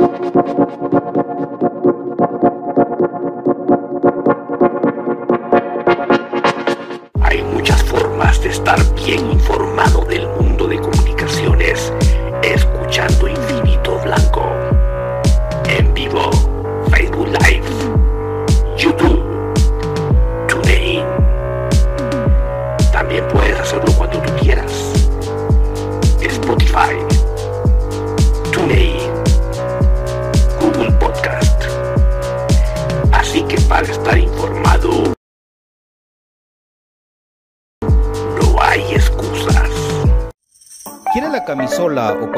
ハハハハ!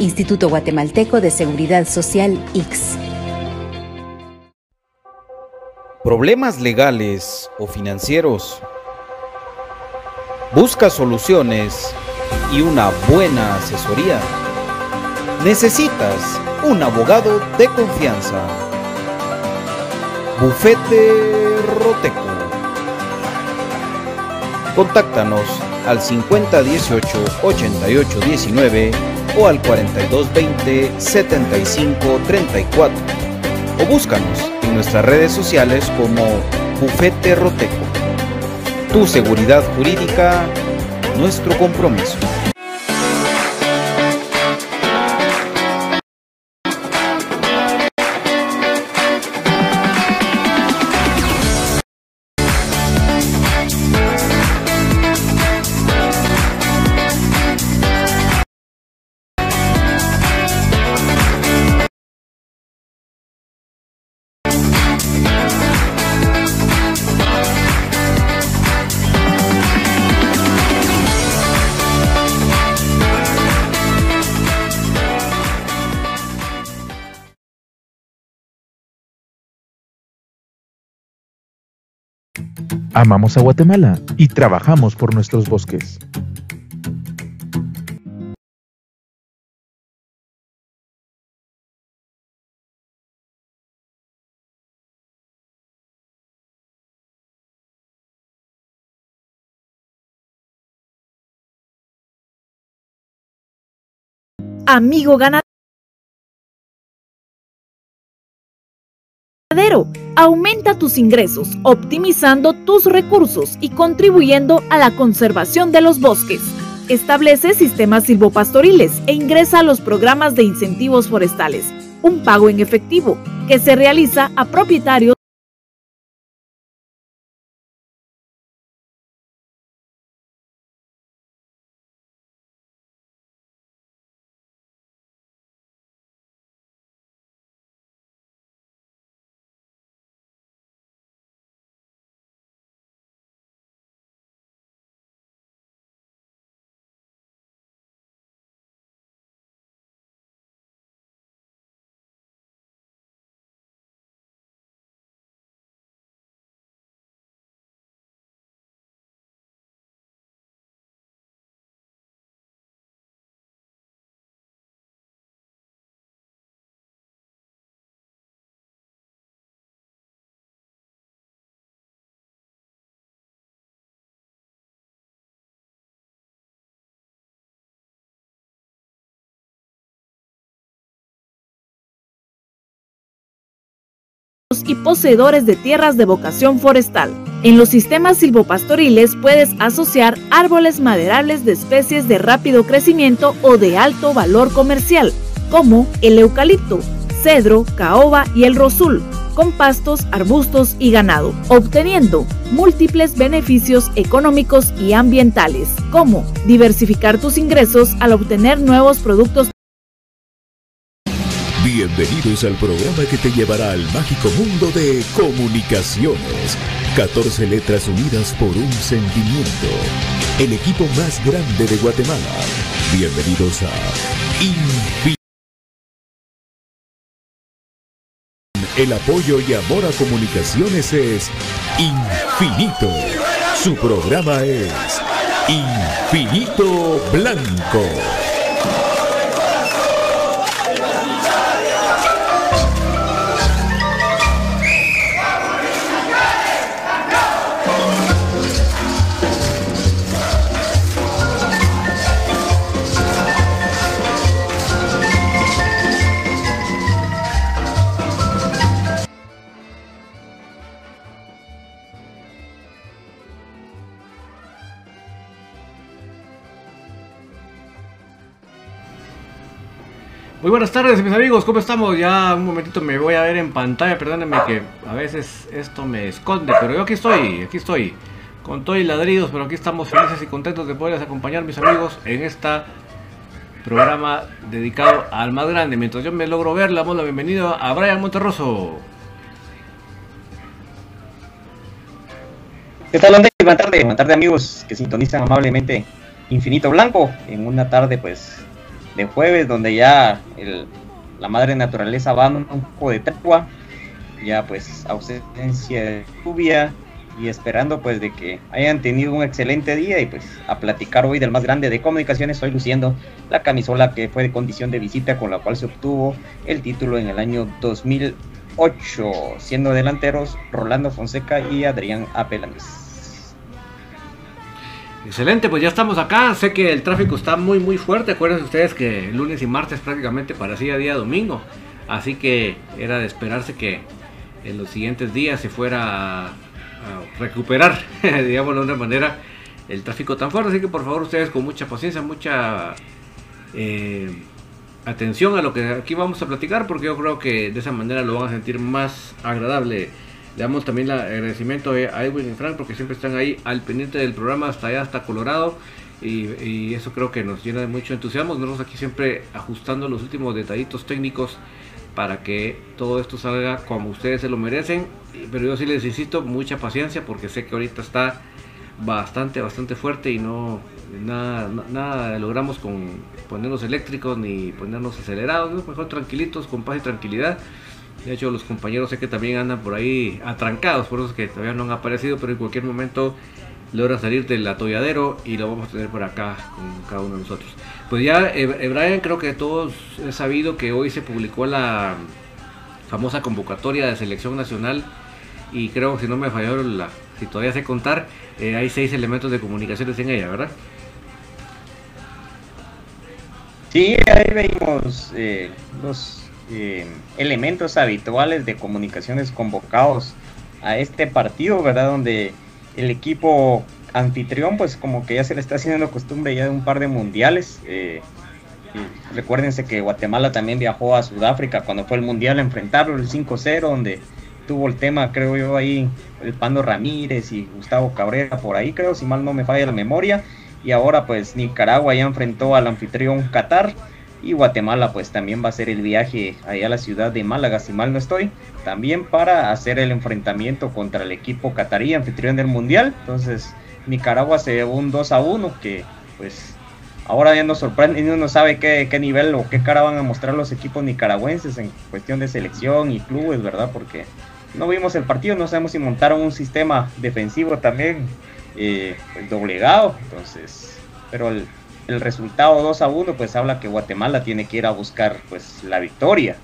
Instituto Guatemalteco de Seguridad Social X. ¿Problemas legales o financieros? ¿Busca soluciones y una buena asesoría? Necesitas un abogado de confianza. Bufete Roteco. Contáctanos al 5018-8819 o al 4220-7534 o búscanos en nuestras redes sociales como Bufete Roteco. Tu seguridad jurídica, nuestro compromiso. Amamos a Guatemala y trabajamos por nuestros bosques. Amigo aumenta tus ingresos, optimizando tus recursos y contribuyendo a la conservación de los bosques. Establece sistemas silvopastoriles e ingresa a los programas de incentivos forestales, un pago en efectivo que se realiza a propietarios y poseedores de tierras de vocación forestal. En los sistemas silvopastoriles puedes asociar árboles maderables de especies de rápido crecimiento o de alto valor comercial, como el eucalipto, cedro, caoba y el rosul, con pastos, arbustos y ganado, obteniendo múltiples beneficios económicos y ambientales, como diversificar tus ingresos al obtener nuevos productos Bienvenidos al programa que te llevará al mágico mundo de comunicaciones. 14 letras unidas por un sentimiento. El equipo más grande de Guatemala. Bienvenidos a Infinito. El apoyo y amor a comunicaciones es infinito. Su programa es Infinito Blanco. Muy buenas tardes mis amigos, ¿cómo estamos? Ya un momentito me voy a ver en pantalla, perdónenme que a veces esto me esconde, pero yo aquí estoy, aquí estoy, con todo y ladridos, pero aquí estamos felices y contentos de poderles acompañar mis amigos en este programa dedicado al más grande. Mientras yo me logro ver, le damos la bienvenida a Brian Monterroso. ¿Qué tal, Andrés? Buenas tardes, buenas tardes amigos que sintonizan amablemente Infinito Blanco en una tarde pues de jueves, donde ya el, la madre naturaleza va un poco de tregua, ya pues ausencia de lluvia y esperando pues de que hayan tenido un excelente día y pues a platicar hoy del más grande de comunicaciones estoy luciendo la camisola que fue de condición de visita con la cual se obtuvo el título en el año 2008 siendo delanteros Rolando Fonseca y Adrián Apelanes. Excelente, pues ya estamos acá. Sé que el tráfico está muy muy fuerte. Acuérdense ustedes que lunes y martes prácticamente parecía día domingo. Así que era de esperarse que en los siguientes días se fuera a, recuperar, digamos de una manera, el tráfico tan fuerte. Así que por favor ustedes con mucha paciencia, mucha eh, atención a lo que aquí vamos a platicar, porque yo creo que de esa manera lo van a sentir más agradable le damos también el agradecimiento a Edwin y Frank porque siempre están ahí al pendiente del programa hasta allá, hasta Colorado. Y, eso creo que nos llena de mucho entusiasmo. Nosotros aquí siempre ajustando los últimos detallitos técnicos para que todo esto salga como ustedes se lo merecen. Pero yo sí les insisto, mucha paciencia porque sé que ahorita está bastante, bastante fuerte y no nada, nada logramos con ponernos eléctricos ni ponernos acelerados. Mejor tranquilitos, con paz y tranquilidad. De hecho, los compañeros sé que también andan por ahí atrancados, por eso es que todavía no han aparecido, pero en cualquier momento logran salir del atolladero y lo vamos a tener por acá con cada uno de nosotros. Pues ya, eh, eh, Brian, creo que todos he sabido que hoy se publicó la famosa convocatoria de selección nacional y creo, si no me falló, la, si todavía sé contar, eh, hay seis elementos de comunicaciones en ella, ¿verdad? Sí, ahí veimos los eh, elementos habituales de comunicaciones convocados a este partido, ¿verdad? Donde el equipo anfitrión, pues como que ya se le está haciendo costumbre ya de un par de mundiales. Eh, recuérdense que Guatemala también viajó a Sudáfrica cuando fue el mundial a enfrentarlo, el 5-0, donde tuvo el tema, creo yo, ahí el Pando Ramírez y Gustavo Cabrera por ahí, creo, si mal no me falla la memoria. Y ahora pues Nicaragua ya enfrentó al anfitrión Qatar y Guatemala pues también va a hacer el viaje allá a la ciudad de Málaga, si mal no estoy, también para hacer el enfrentamiento contra el equipo catarí, anfitrión del Mundial. Entonces Nicaragua se llevó un 2 a 1 que pues ahora ya nos sorprende y uno no sabe qué, qué, nivel o qué cara van a mostrar los equipos nicaragüenses en cuestión de selección y clubes, ¿verdad? Porque no vimos el partido, no sabemos si montaron un sistema defensivo también eh, pues, doblegado, entonces, pero el, el resultado 2 a 1 pues habla que Guatemala tiene que ir a buscar pues la victoria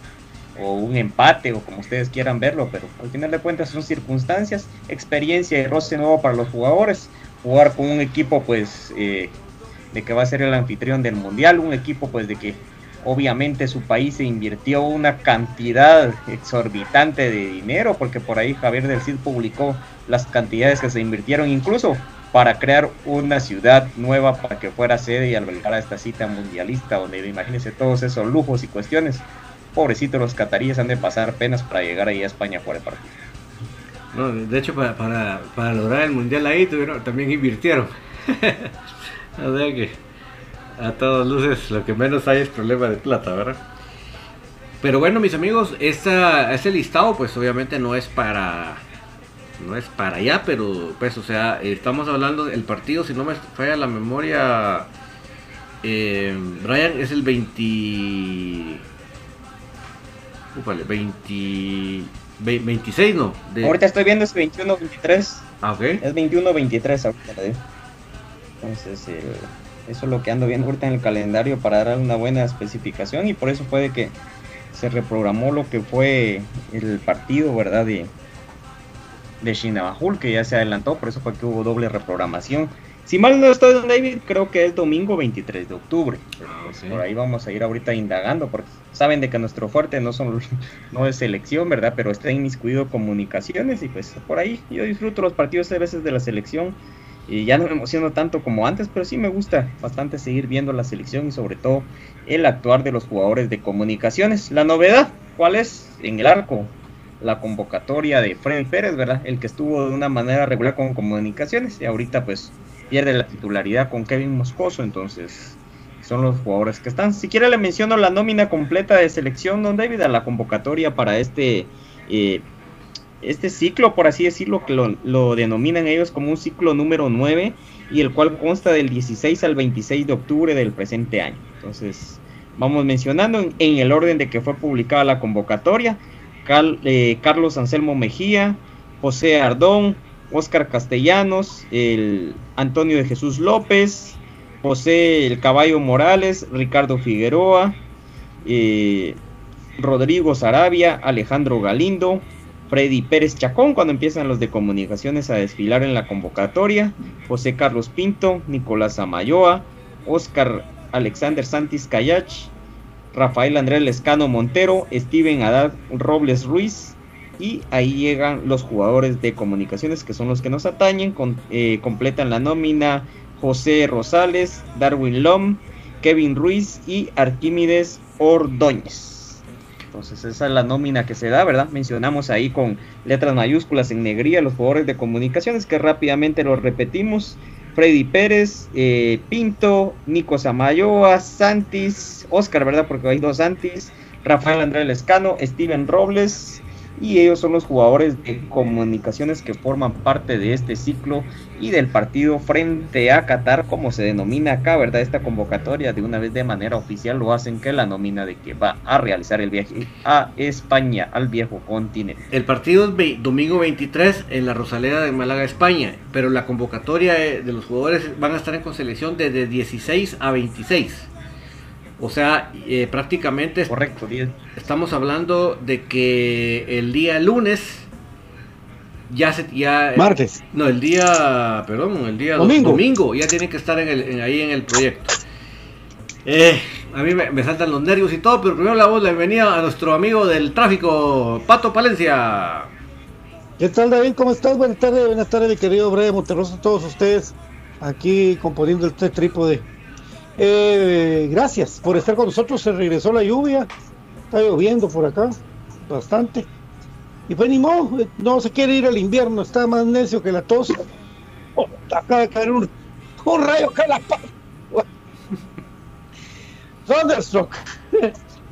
o un empate o como ustedes quieran verlo, pero al final de cuentas son circunstancias, experiencia y roce nuevo para los jugadores, jugar con un equipo pues eh, de que va a ser el anfitrión del mundial, un equipo pues de que Obviamente su país se invirtió una cantidad exorbitante de dinero, porque por ahí Javier del Cid publicó las cantidades que se invirtieron incluso para crear una ciudad nueva para que fuera sede y albergar a esta cita mundialista, donde imagínense todos esos lujos y cuestiones. Pobrecitos los cataríes han de pasar penas para llegar ahí a España jugar el partido. No, de hecho, para, para, lograr el mundial ahí también invirtieron. o sea que a todas luces lo que menos hay es problema de plata, ¿verdad? Pero bueno, mis amigos, este listado pues obviamente no es para no es para allá, pero pues o sea, estamos hablando del partido, si no me falla la memoria, eh, Brian es el 20... Ufale, 20... 26, ¿no? De... Ahorita estoy viendo es 21-23. Ah, ok. Es 21-23 ahorita. Entonces, eh, eso es lo que ando viendo ahorita en el calendario para dar una buena especificación y por eso fue de que se reprogramó lo que fue el partido, ¿verdad? De, de Shinabajul, que ya se adelantó, por eso fue que hubo doble reprogramación. Si mal no estoy, Don David, creo que es domingo 23 de octubre. Ah, por ahí vamos a ir ahorita indagando, porque saben de que nuestro fuerte no son no es selección, ¿verdad? Pero está inmiscuido comunicaciones y pues por ahí yo disfruto los partidos a veces de la selección y ya no me emociono tanto como antes, pero sí me gusta bastante seguir viendo la selección y sobre todo el actuar de los jugadores de comunicaciones. La novedad, ¿cuál es? En el arco, la convocatoria de Freddy Pérez, ¿verdad? El que estuvo de una manera regular con comunicaciones y ahorita pues pierde la titularidad con Kevin Moscoso, entonces son los jugadores que están. Si quiere le menciono la nómina completa de selección, don David, a la convocatoria para este eh, este ciclo, por así decirlo, que lo, denominan ellos como un ciclo número 9 y el cual consta del 16 al 26 de octubre del presente año. Entonces, vamos mencionando en, el orden de que fue publicada la convocatoria. Eh, Carlos Anselmo Mejía, José Ardón, Oscar Castellanos, el Antonio de Jesús López, José El Caballo Morales, Ricardo Figueroa, eh, Rodrigo Sarabia, Alejandro Galindo, Freddy Pérez Chacón cuando empiezan los de comunicaciones a desfilar en la convocatoria, José Carlos Pinto, Nicolás Amayoa, Oscar Alexander Santis Cayach, Rafael Andrés Lescano Montero, Steven Adad Robles Ruiz, y ahí llegan los jugadores de comunicaciones que son los que nos atañen, eh, completan la nómina José Rosales, Darwin Lom, Kevin Ruiz y Arquímedes Ordóñez. Entonces esa es la nómina que se da, ¿verdad? Mencionamos ahí con letras mayúsculas en negría los jugadores de comunicaciones que rápidamente los repetimos. Freddy Pérez, eh, Pinto, Nico Samayoa, Santis, Oscar, ¿verdad? Porque hay dos Santis, Rafael Andrés Lescano, Steven Robles, y ellos son los jugadores de comunicaciones que forman parte de este ciclo y del partido frente a Qatar, como se denomina acá, ¿verdad? Esta convocatoria de una vez de manera oficial lo hacen que la nómina de que va a realizar el viaje a España, al viejo continente. El partido es domingo 23 en la Rosaleda de Málaga, España, pero la convocatoria de los jugadores van a estar en conselección desde 16 a 26. O sea, eh, prácticamente Correcto, estamos hablando de que el día lunes ya se ya martes no el día perdón el día domingo, domingo ya tienen que estar en el, ahí en el proyecto eh, a mí me, saltan los nervios y todo pero primero la voz la bienvenida a nuestro amigo del tráfico Pato Palencia ¿Qué tal David? ¿Cómo estás? Buenas tardes, buenas tardes mi querido Breve Monterroso, todos ustedes aquí componiendo este trípode eh, gracias por estar con nosotros. Se regresó la lluvia. Está lloviendo por acá bastante. Y pues ni modo, eh, no se quiere ir al invierno. Está más necio que la tos. Oh, acaba de caer un, rayo que la Thunderstruck.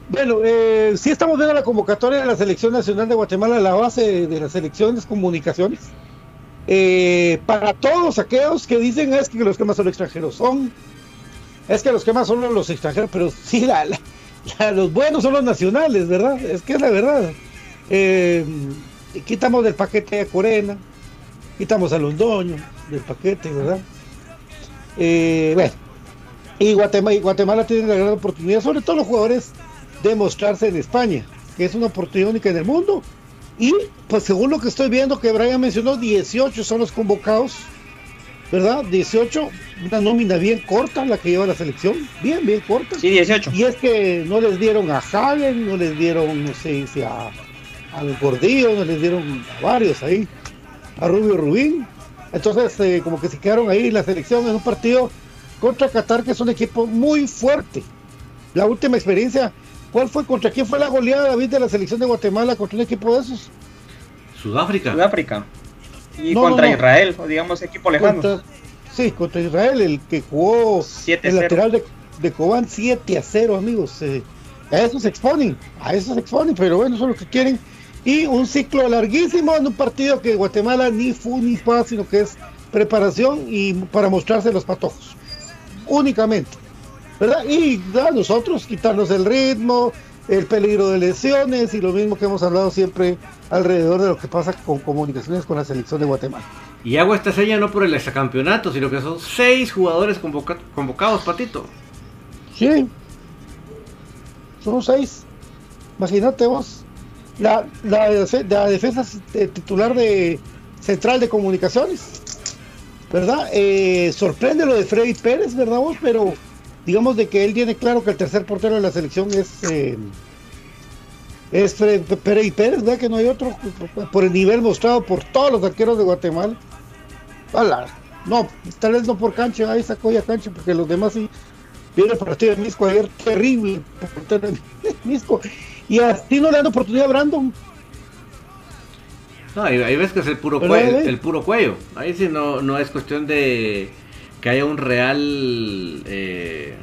bueno, eh, sí estamos viendo la convocatoria de la Selección Nacional de Guatemala, la base de, las elecciones comunicaciones. Eh, para todos aquellos que dicen es que los que más son extranjeros son es que los que más son los extranjeros, pero sí, los buenos son los nacionales, ¿verdad? Es que es la verdad. Eh, quitamos del paquete a Corena, quitamos a Londoño del paquete, ¿verdad? Eh, bueno, y Guatemala, y Guatemala tiene la gran oportunidad, sobre todo los jugadores, de mostrarse en España, que es una oportunidad única en el mundo. Y pues según lo que estoy viendo que Brian mencionó, 18 son los convocados ¿verdad? 18, una nómina bien corta la que lleva la selección, bien, bien corta. Sí, 18. Y es que no les dieron a Hagen, no les dieron, no sé si a, al Gordillo, les dieron a varios ahí, a Rubio Rubín. Entonces, eh, como que se quedaron ahí la selección en un partido contra Qatar, que es un equipo muy fuerte. La última experiencia, ¿cuál fue? ¿Contra quién fue la goleada, David, de la selección de Guatemala contra un equipo de esos? Sudáfrica. Sudáfrica. Y No, contra no, no. Israel, o digamos equipo lejano. Contra- sí, contra Israel, el que jugó 7-0. el lateral de, de Cobán 7 a 0, amigos. eh, a eso se exponen, a eso se exponen, pero bueno, eso es lo que quieren. Y un ciclo larguísimo en un partido que Guatemala ni fu ni fa, sino que es preparación y para mostrarse los patojos. Únicamente. ¿Verdad? Y a nosotros quitarnos el ritmo, el peligro de lesiones y lo mismo que hemos hablado siempre alrededor de lo que pasa con comunicaciones con la selección de Guatemala. Y hago esta seña no por el exacampeonato, sino que son seis jugadores convoca- convocados, Patito. Sí. Son seis. Imagínate vos. La, la, defe- la defensa titular de Central de Comunicaciones. ¿Verdad? Eh, sorprende lo de Freddy Pérez, ¿verdad vos? Pero digamos de que él tiene claro que el tercer portero de la selección es eh, es Fre- Freddy Pérez, ¿verdad? Que no hay otro por el nivel mostrado por todos los arqueros de Guatemala. Hola. No, tal vez no por cancha, ahí sacó ya cancha, porque los demás sí. Viene el partido de Misco ayer, terrible. portero de Misco. Y así no le dan oportunidad a Brandon. No, ahí, ahí ves que es el puro, cuello, el puro cuello. Ahí sí no, no es cuestión de que haya un real eh,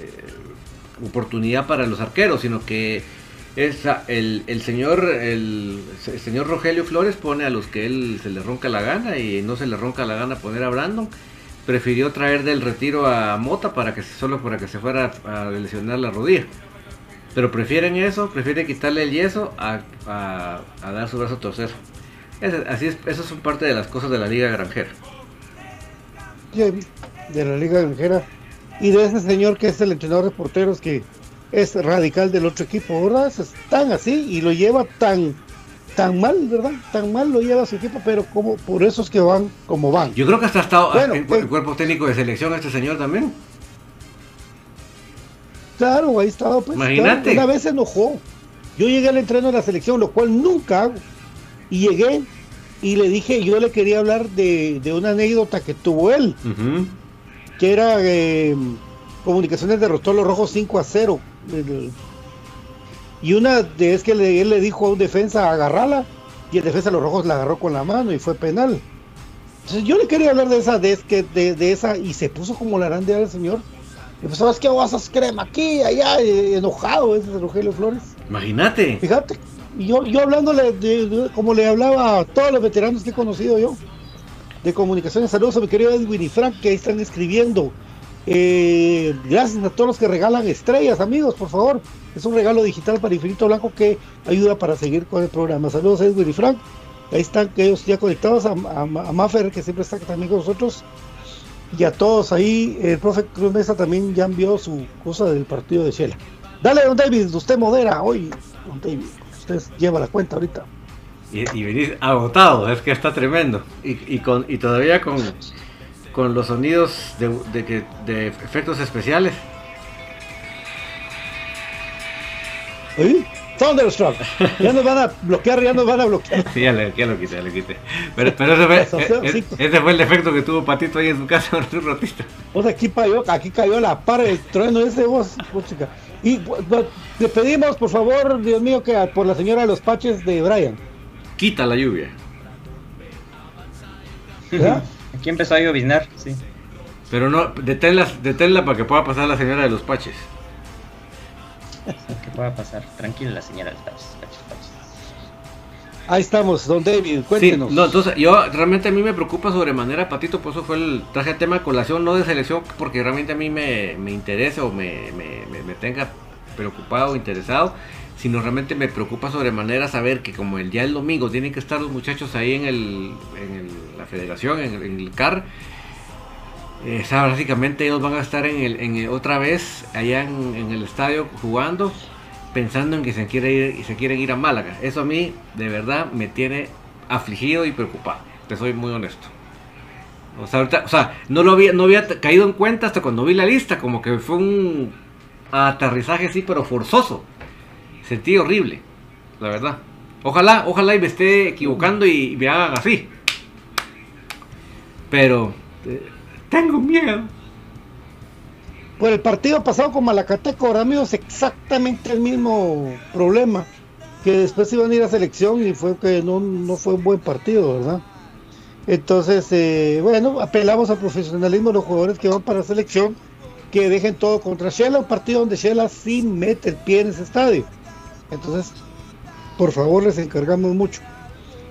eh, oportunidad para los arqueros, sino que es el, el señor el, el señor Rogelio Flores pone a los que él se le ronca la gana y no se le ronca la gana poner a Brandon. Prefirió traer del retiro a Mota para que solo para que se fuera a lesionar la rodilla. Pero prefieren eso, prefieren quitarle el yeso a, a- a dar su brazo a torcer. Ese- así es, son parte de las cosas de la liga granjera. de la Liga Granjera y de ese señor que es el entrenador de porteros que es radical del otro equipo, ¿verdad? Es tan así y lo lleva tan tan mal, ¿verdad? Tan mal lo lleva su equipo, pero como por eso es que van como van. Yo creo que hasta ha estado Bueno, en pues- el cuerpo técnico de selección este señor también. Claro, ahí estaba, pues. Imagínate. claro, una vez se enojó. Yo llegué al entreno de la selección, lo cual nunca hago. Y llegué y le dije, yo le quería hablar de, de una anécdota que tuvo él, que era eh, Comunicaciones derrotó a los rojos 5 a 0. El- y una de es que le- él le dijo a un defensa agarrala y el defensa de los rojos la agarró con la mano y fue penal. Entonces yo le quería hablar de esa, de, de, de esa y se puso como la grande al señor. Y pues, ¿sabes qué vas a crema aquí, allá, enojado ese es Rogelio Flores. Imagínate. Fíjate, y yo, yo hablándole de, de- como le hablaba a todos los veteranos que he conocido yo de comunicaciones. Saludos a mi querido Edwin y Frank que ahí están escribiendo. Eh, gracias a todos los que regalan estrellas, amigos, por favor. Es un regalo digital para Infinito Blanco que ayuda para seguir con el programa. Saludos a Edwin y Frank. Ahí están ellos ya conectados a, a, a Maffer, que siempre está también con nosotros. Y a todos ahí, el profe Cruz Mesa también ya envió su cosa del partido de Shela. Dale, don David, usted modera hoy, don David. Usted lleva la cuenta ahorita. Y, y venís agotado, es que está tremendo. Y, y con, y todavía con, con los sonidos de, de, efectos especiales. ¿Oí? Thunderstruck. Ya nos van a bloquear, ya nos van a bloquear. Sí, ya, le- ya lo quité, ya lo quité. Pero, pero ese, fue, Eso, sí, e- sí. e- ese fue el defecto que tuvo Patito ahí en su casa hace un ratito. Pues aquí cayó, aquí cayó la par del trueno ese vos, vos, chica. Y pues, le pedimos, por favor, Dios mío, que por la señora de los paches de Brian. Quita la lluvia. ¿verdad? Aquí empezó a lloviznar, sí. Pero no, deténla, deténla para que pueda pasar la señora de los paches. Que pueda pasar. Tranquila la señora del Pachis, Pachis, Pachis. Ahí estamos, don David, Sí, cuéntenos. no, entonces yo realmente a mí me preocupa sobremanera, Patito, por eso fue el traje el tema de colación, no de selección, porque realmente a mí me, me interesa o me, me, me- me tenga preocupado o interesado, sino realmente me preocupa sobremanera saber que como el día del domingo tienen que estar los muchachos ahí en, el, en el- la federación, en el, en el CAR, eh, o sea, básicamente ellos van a estar en el, en otra vez allá en, el estadio jugando, pensando en que se quiere ir se quieren ir a Málaga. Eso a mí de verdad me tiene afligido y preocupado. Te soy muy honesto. O sea, no lo había, no había caído en cuenta hasta cuando vi la lista, como que fue un aterrizaje sí, pero forzoso. Sentí horrible, la verdad. Ojalá, ojalá y me esté equivocando y me hagan así. Pero eh, tengo miedo. Por el partido pasado con Malacateco, es exactamente el mismo problema. Que después iban a ir a selección y fue que no, no fue un buen partido, ¿verdad? Entonces, eh, bueno, apelamos al profesionalismo de los jugadores que van para selección, que dejen todo contra Shela, un partido donde Shela sí mete el pie en ese estadio. Entonces, por favor, les encargamos mucho,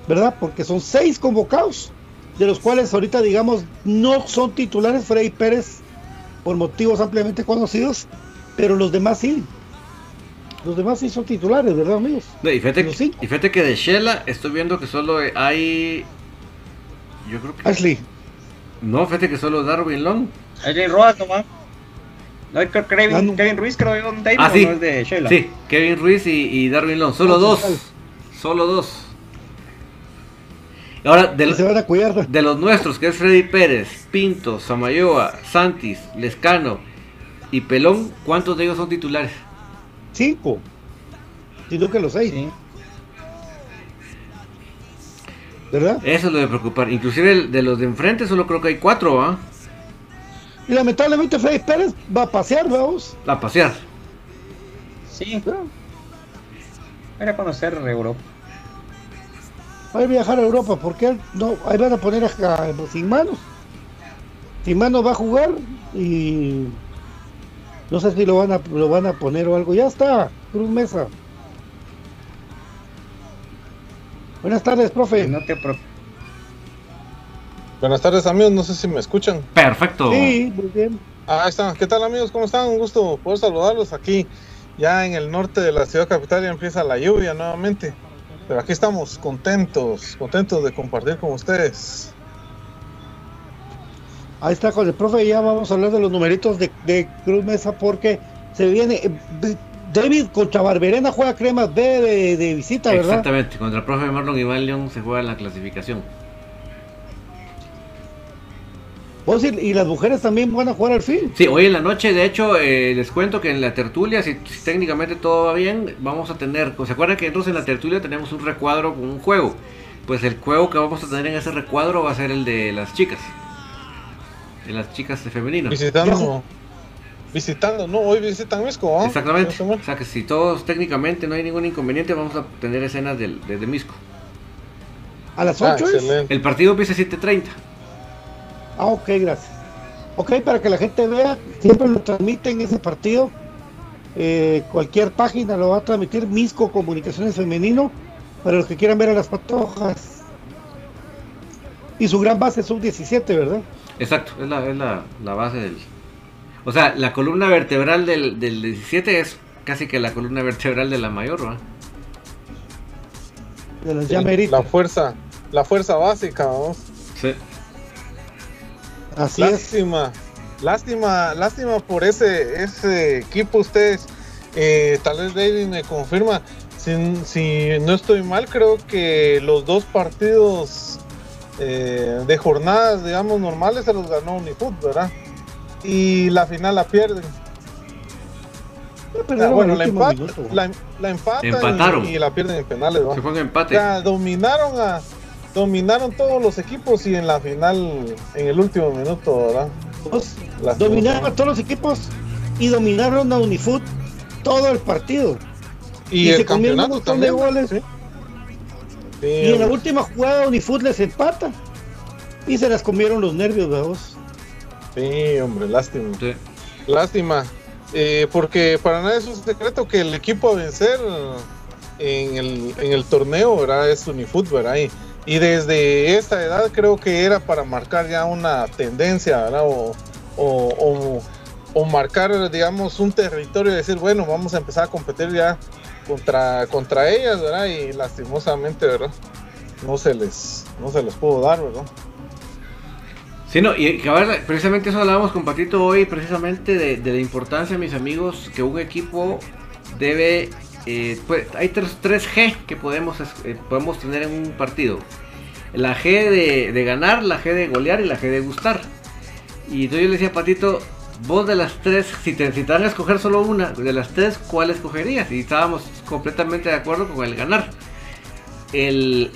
¿verdad? Porque son seis convocados, de los cuales ahorita, digamos, no son titulares Freddy Pérez por motivos ampliamente conocidos, pero los demás sí. Los demás sí son titulares, ¿verdad, amigos? No, y, fíjate, y que de Shela estoy viendo que solo hay. Yo creo que. Ashley. No, fíjate que solo Darwin Long. Adrian Rojas nomás. No, creo que Kevin, Ah, no. Kevin Ruiz creo que es un David, Ah, sí. no es de Sheila. Sí, Kevin Ruiz y, y Darwin Long. Solo Ah, dos. total. Solo dos. Ahora, de, Y se van a cuidar. de los nuestros, que es Freddy Pérez, Pinto, Samayoa, Santis, Lescano y Pelón, ¿cuántos de ellos son titulares? Cinco. Sino que los seis. Sí. ¿Verdad? Eso es lo de preocupar. Inclusive el- de los de enfrente solo creo que hay cuatro, ¿ah? Y lamentablemente Freddy Pérez va a pasear, vamos. A pasear. Sí. Era a conocer Europa. Va a viajar a Europa, porque él no, ahí van a poner a, a- sin manos. Sin manos va a jugar y no sé si lo van a lo van a poner o algo. Ya está, Cruz Mesa. Buenas tardes, profe. No te preocupes. Buenas tardes amigos, no sé si me escuchan. Perfecto. Sí, muy bien. Ah, ahí está. ¿Qué tal amigos? ¿Cómo están? Un gusto poder saludarlos aquí. Ya en el norte de la ciudad capital ya empieza la lluvia nuevamente. Pero aquí estamos contentos, contentos de compartir con ustedes. Ahí está con el profe. Ya vamos a hablar de los numeritos de, de Cruz Mesa porque se viene. eh, David contra Barberena juega cremas B de, de visita, ¿verdad? Exactamente. Contra el profe Marlon León se juega la clasificación. Y, y las mujeres también van a jugar al fin. Sí, hoy en la noche, de hecho, eh, les cuento que en la tertulia, si, si técnicamente todo va bien, vamos a tener, ¿se acuerdan que nosotros en la tertulia tenemos un recuadro con un juego? Pues el juego que vamos a tener en ese recuadro va a ser el de las chicas. De las chicas de femenino. Visitando, visitando, no, hoy visitan Misco, ¿ah? Exactamente. O sea que si todos técnicamente no hay ningún inconveniente, vamos a tener escenas del, de, de Misco. A las Ah, 8 es. excelente. El partido empieza a 7.30. Ah, ok, gracias. Ok, para que la gente vea, siempre lo transmiten ese partido. Eh, cualquier página lo va a transmitir Misco Comunicaciones Femenino para los que quieran ver a las patojas. Y su gran base es un 17, ¿verdad? Exacto, es la, es la, la base del... O sea, la columna vertebral del, del 17 es casi que la columna vertebral de la mayor, ¿va? De las Sí, la fuerza, la fuerza básica, vamos. Sí. Así es. Lástima, lástima, lástima por ese, ese equipo ustedes. Eh, tal vez David me confirma. Si, si no estoy mal, creo que los dos partidos eh, de jornadas, digamos, normales se los ganó Unifoot, ¿verdad? Y la final la pierden. Ah, bueno, la, empat- minuto. la, la empatan Empataron. y, y la pierden en penales, ¿va? Se fue O empate. sea, dominaron a dominaron todos los equipos y en la final en el último minuto, ¿verdad? Las- dominaron a todos los equipos y dominaron a Unifoot todo el partido. y, y el se comieron un campeonato montón de también. goles. Sí. Sí, Y en la última jugada Unifoot les empata. Y se las comieron los nervios, vamos. Sí, hombre, lástima. Sí. Lástima. Eh, porque para nada es un secreto que el equipo a vencer en el, en el torneo ¿verdad? es Unifoot, ¿verdad? Y, y desde esta edad creo que era para marcar ya una tendencia, ¿verdad? O, o, o- marcar, digamos, un territorio y decir, bueno, vamos a empezar a competir ya contra, contra ellas, ¿verdad? Y lastimosamente, ¿verdad? No se les, no se les pudo dar, ¿verdad? Sí, no, y cabal, precisamente eso hablábamos con Patito hoy, precisamente de la importancia, mis amigos, que un equipo debe... eh, pues, hay tres, G que podemos, eh, podemos tener en un partido. La G de, ganar, la G de golear y la G de gustar. Y yo le decía a Patito, vos de las tres, si te, si a escoger solo una, de las tres, ¿cuál escogerías? Y estábamos completamente de acuerdo con el ganar. El,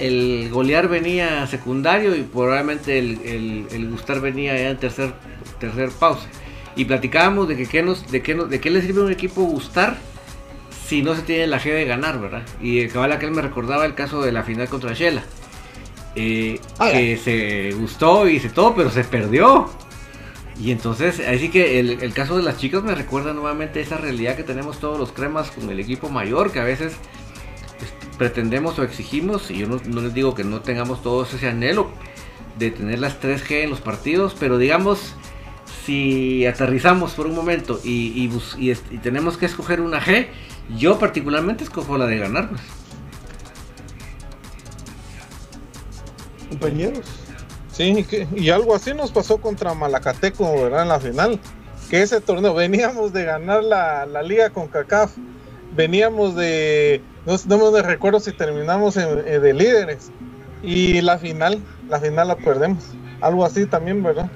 golear venía secundario y probablemente el, el- gustar venía en tercer, tercer pausa. Y platicábamos de que de qué de qué le sirve a un equipo gustar si no se tiene la G de ganar, ¿verdad? Y el cabal aquel me recordaba el caso de la final contra Shela. Eh, que se gustó y se todo, pero se perdió. Y entonces, así que el, el caso de las chicas me recuerda nuevamente esa realidad que tenemos todos los cremas con el equipo mayor, que a veces pues, pretendemos o exigimos, y yo no, no les digo que no tengamos todos ese anhelo de tener las 3G en los partidos, pero digamos, si aterrizamos por un momento y, y bus- y est- y tenemos que escoger una G, yo particularmente escojo la de ganar. pues. compañeros. Sí, que- y algo así nos pasó contra Malacateco, ¿verdad? En la final. Que ese torneo, veníamos de ganar la, la liga con CACAF, veníamos de, no, no me recuerdo si terminamos en- eh, de líderes, y la final, la final la perdemos. Algo así también, ¿verdad?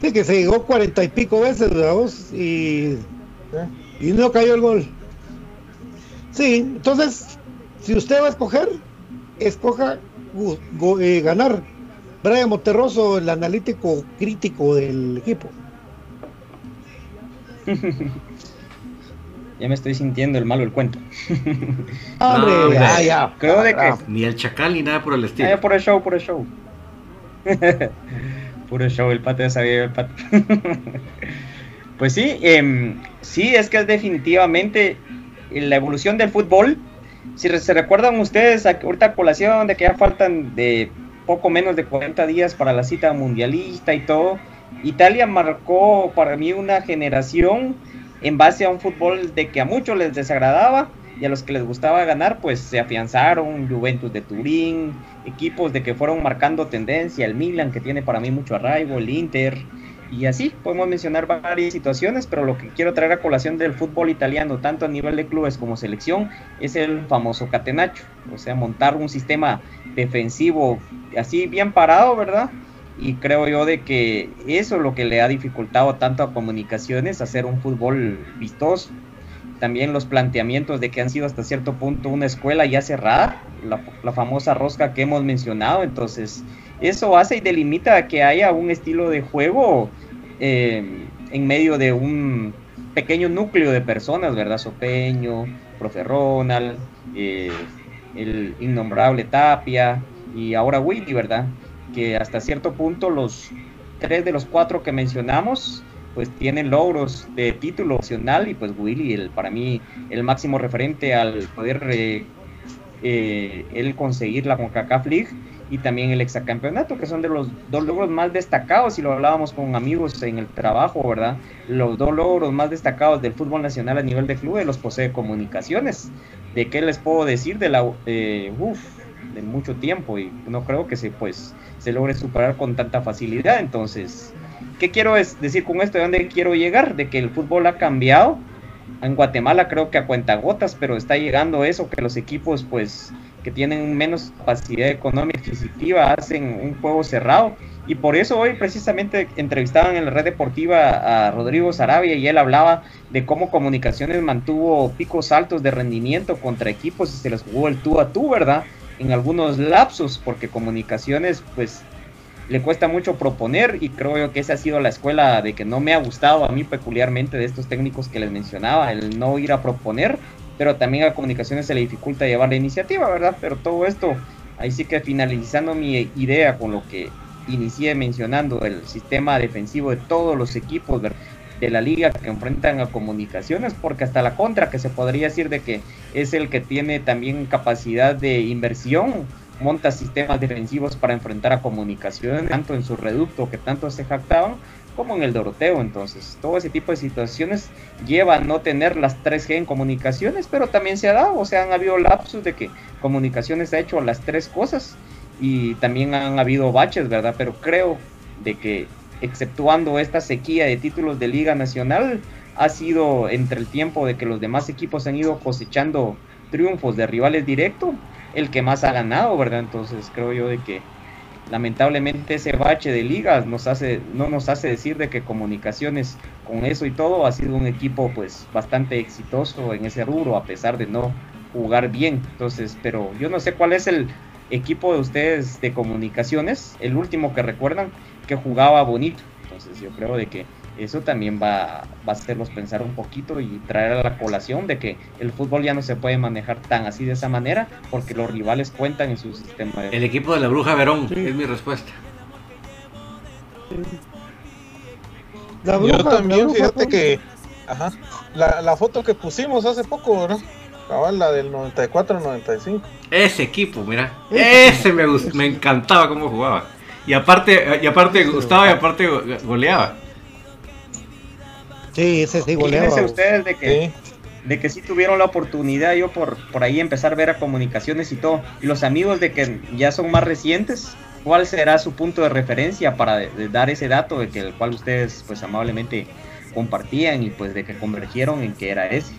Sí, que se llegó cuarenta y pico veces, ¿verdad? Y, y no cayó el gol. Sí, entonces, si usted va a escoger, escoja go- eh, ganar. Brian Monterroso, el analítico crítico del equipo. Ya me estoy sintiendo el malo del cuento. Hombre, No, hombre. ya, ya. Creo de que Ah, Ni el chacal ni nada por el estilo. Eh, puro show, puro show. puro show, el pato ya sabía el pato. pues sí, em, sí, es que es definitivamente la evolución del fútbol. Si se recuerdan ustedes, ahorita a colación de que ya faltan de poco menos de 40 días para la cita mundialista y todo, Italia marcó para mí una generación en base a un fútbol de que a muchos les desagradaba y a los que les gustaba ganar, pues se afianzaron, Juventus de Turín, equipos de que fueron marcando tendencia, el Milan que tiene para mí mucho arraigo, el Inter, y así podemos mencionar varias situaciones, pero lo que quiero traer a colación del fútbol italiano, tanto a nivel de clubes como selección, es el famoso catenacho, o sea, montar un sistema defensivo así bien parado, ¿verdad? Y creo yo de que eso es lo que le ha dificultado tanto a comunicaciones hacer un fútbol vistoso. También los planteamientos de que han sido hasta cierto punto una escuela ya cerrada, la, la famosa rosca que hemos mencionado, entonces eso hace y delimita que haya un estilo de juego eh, en medio de un pequeño núcleo de personas, ¿verdad? Sopeño, Profe Ronald, eh, el innombrable Tapia y ahora Willy, ¿verdad? Que hasta cierto punto los tres de los cuatro que mencionamos pues tienen logros de título opcional y pues Willy el, para mí el máximo referente al poder eh, eh, él conseguir la CONCACAF League y también el exacampeonato que son de los dos logros más destacados y lo hablábamos con amigos en el trabajo verdad los dos logros más destacados del fútbol nacional a nivel de clubes los posee comunicaciones de qué les puedo decir de la eh, uf, de mucho tiempo y no creo que se pues se logre superar con tanta facilidad entonces ¿Qué quiero es decir con esto? ¿De dónde quiero llegar? De que el fútbol ha cambiado. En Guatemala creo que a cuentagotas, pero está llegando eso, que los equipos pues que tienen menos capacidad económica adquisitiva hacen un juego cerrado. Y por eso hoy precisamente entrevistaban en la red deportiva a Rodrigo Sarabia y él hablaba de cómo Comunicaciones mantuvo picos altos de rendimiento contra equipos y se les jugó el tú a tú, ¿verdad? En algunos lapsos, porque Comunicaciones pues le cuesta mucho proponer y creo yo que esa ha sido la escuela de que no me ha gustado a mí peculiarmente de estos técnicos que les mencionaba, el no ir a proponer, pero también a comunicaciones se le dificulta llevar la iniciativa, ¿verdad? Pero todo esto, ahí sí que finalizando mi idea con lo que inicié mencionando, el sistema defensivo de todos los equipos de la liga que enfrentan a comunicaciones, porque hasta la contra que se podría decir de que es el que tiene también capacidad de inversión monta sistemas defensivos para enfrentar a comunicaciones, tanto en su reducto que tanto se jactaban, como en el Doroteo. Entonces, todo ese tipo de situaciones lleva a no tener las 3G en comunicaciones, pero también se ha dado, o sea, han habido lapsos de que comunicaciones ha hecho las tres cosas y también han habido baches, ¿verdad? Pero creo de que, exceptuando esta sequía de títulos de Liga Nacional, ha sido entre el tiempo de que los demás equipos han ido cosechando triunfos de rivales directos, el que más ha ganado, ¿verdad? Entonces creo yo de que lamentablemente ese bache de ligas nos hace, no nos hace decir de que comunicaciones con eso y todo ha sido un equipo pues bastante exitoso en ese rubro a pesar de no jugar bien. Entonces, pero yo no sé cuál es el equipo de ustedes de comunicaciones, el último que recuerdan que jugaba bonito. Entonces yo creo de que eso también va, va a hacerlos pensar un poquito y traer a la colación de que el fútbol ya no se puede manejar tan así de esa manera porque los rivales cuentan en su sistema. De... El equipo de la Bruja Verón es mi respuesta. La bruja, Yo también, fíjate que ajá, la, la, foto que pusimos hace poco, ¿no? la del 94-95. Ese equipo, mira. Ese me, me encantaba cómo jugaba. Y aparte, y aparte gustaba y aparte goleaba. Sí, ese sí goleaba. ustedes de que, de que sí tuvieron la oportunidad, yo por, por ahí empezar a ver a comunicaciones y todo. Y los amigos de que ya son más recientes, ¿cuál será su punto de referencia para dar ese dato de que el cual ustedes pues amablemente compartían y pues de que convergieron en que era ese?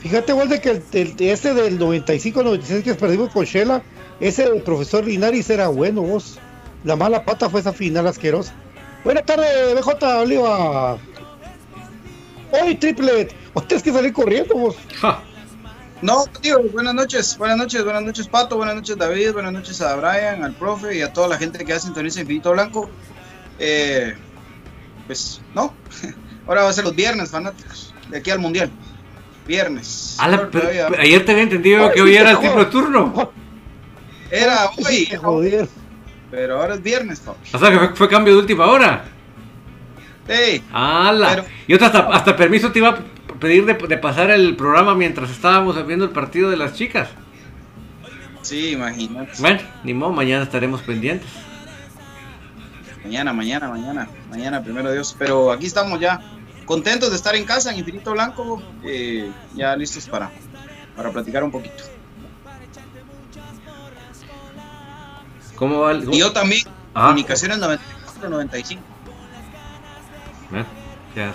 Fíjate vos de que el, ese del 95-96 que perdimos con Shela, ese del profesor Linares era bueno vos. La mala pata fue esa final asquerosa. Buenas tardes, BJ Oliva. Hoy triplet. Vos tenés que salir corriendo vos. No, tío, buenas noches, buenas noches, buenas noches Pato, buenas noches David, buenas noches a Brian, al profe y a toda la gente que hace sintoniza Infinito Blanco. Eh, pues no, ahora va a ser los viernes fanáticos, de aquí al Mundial. Viernes. ayer te había entendido que hoy era el tipo de turno. Era hoy. Pero ahora es viernes, papi. O sea que fue, cambio de última hora. ¡Hala! Y otra hasta, permiso te iba a pedir de, pasar el programa mientras estábamos viendo el partido de las chicas. Sí, imagínate. Bueno, ni modo, mañana estaremos pendientes. Mañana, mañana, mañana, mañana, primero Dios. Pero aquí estamos ya contentos de estar en casa en Infinito Blanco, eh, ya listos para, para platicar un poquito. ¿Cómo va Y yo también, ah. comunicaciones 94-95. Ya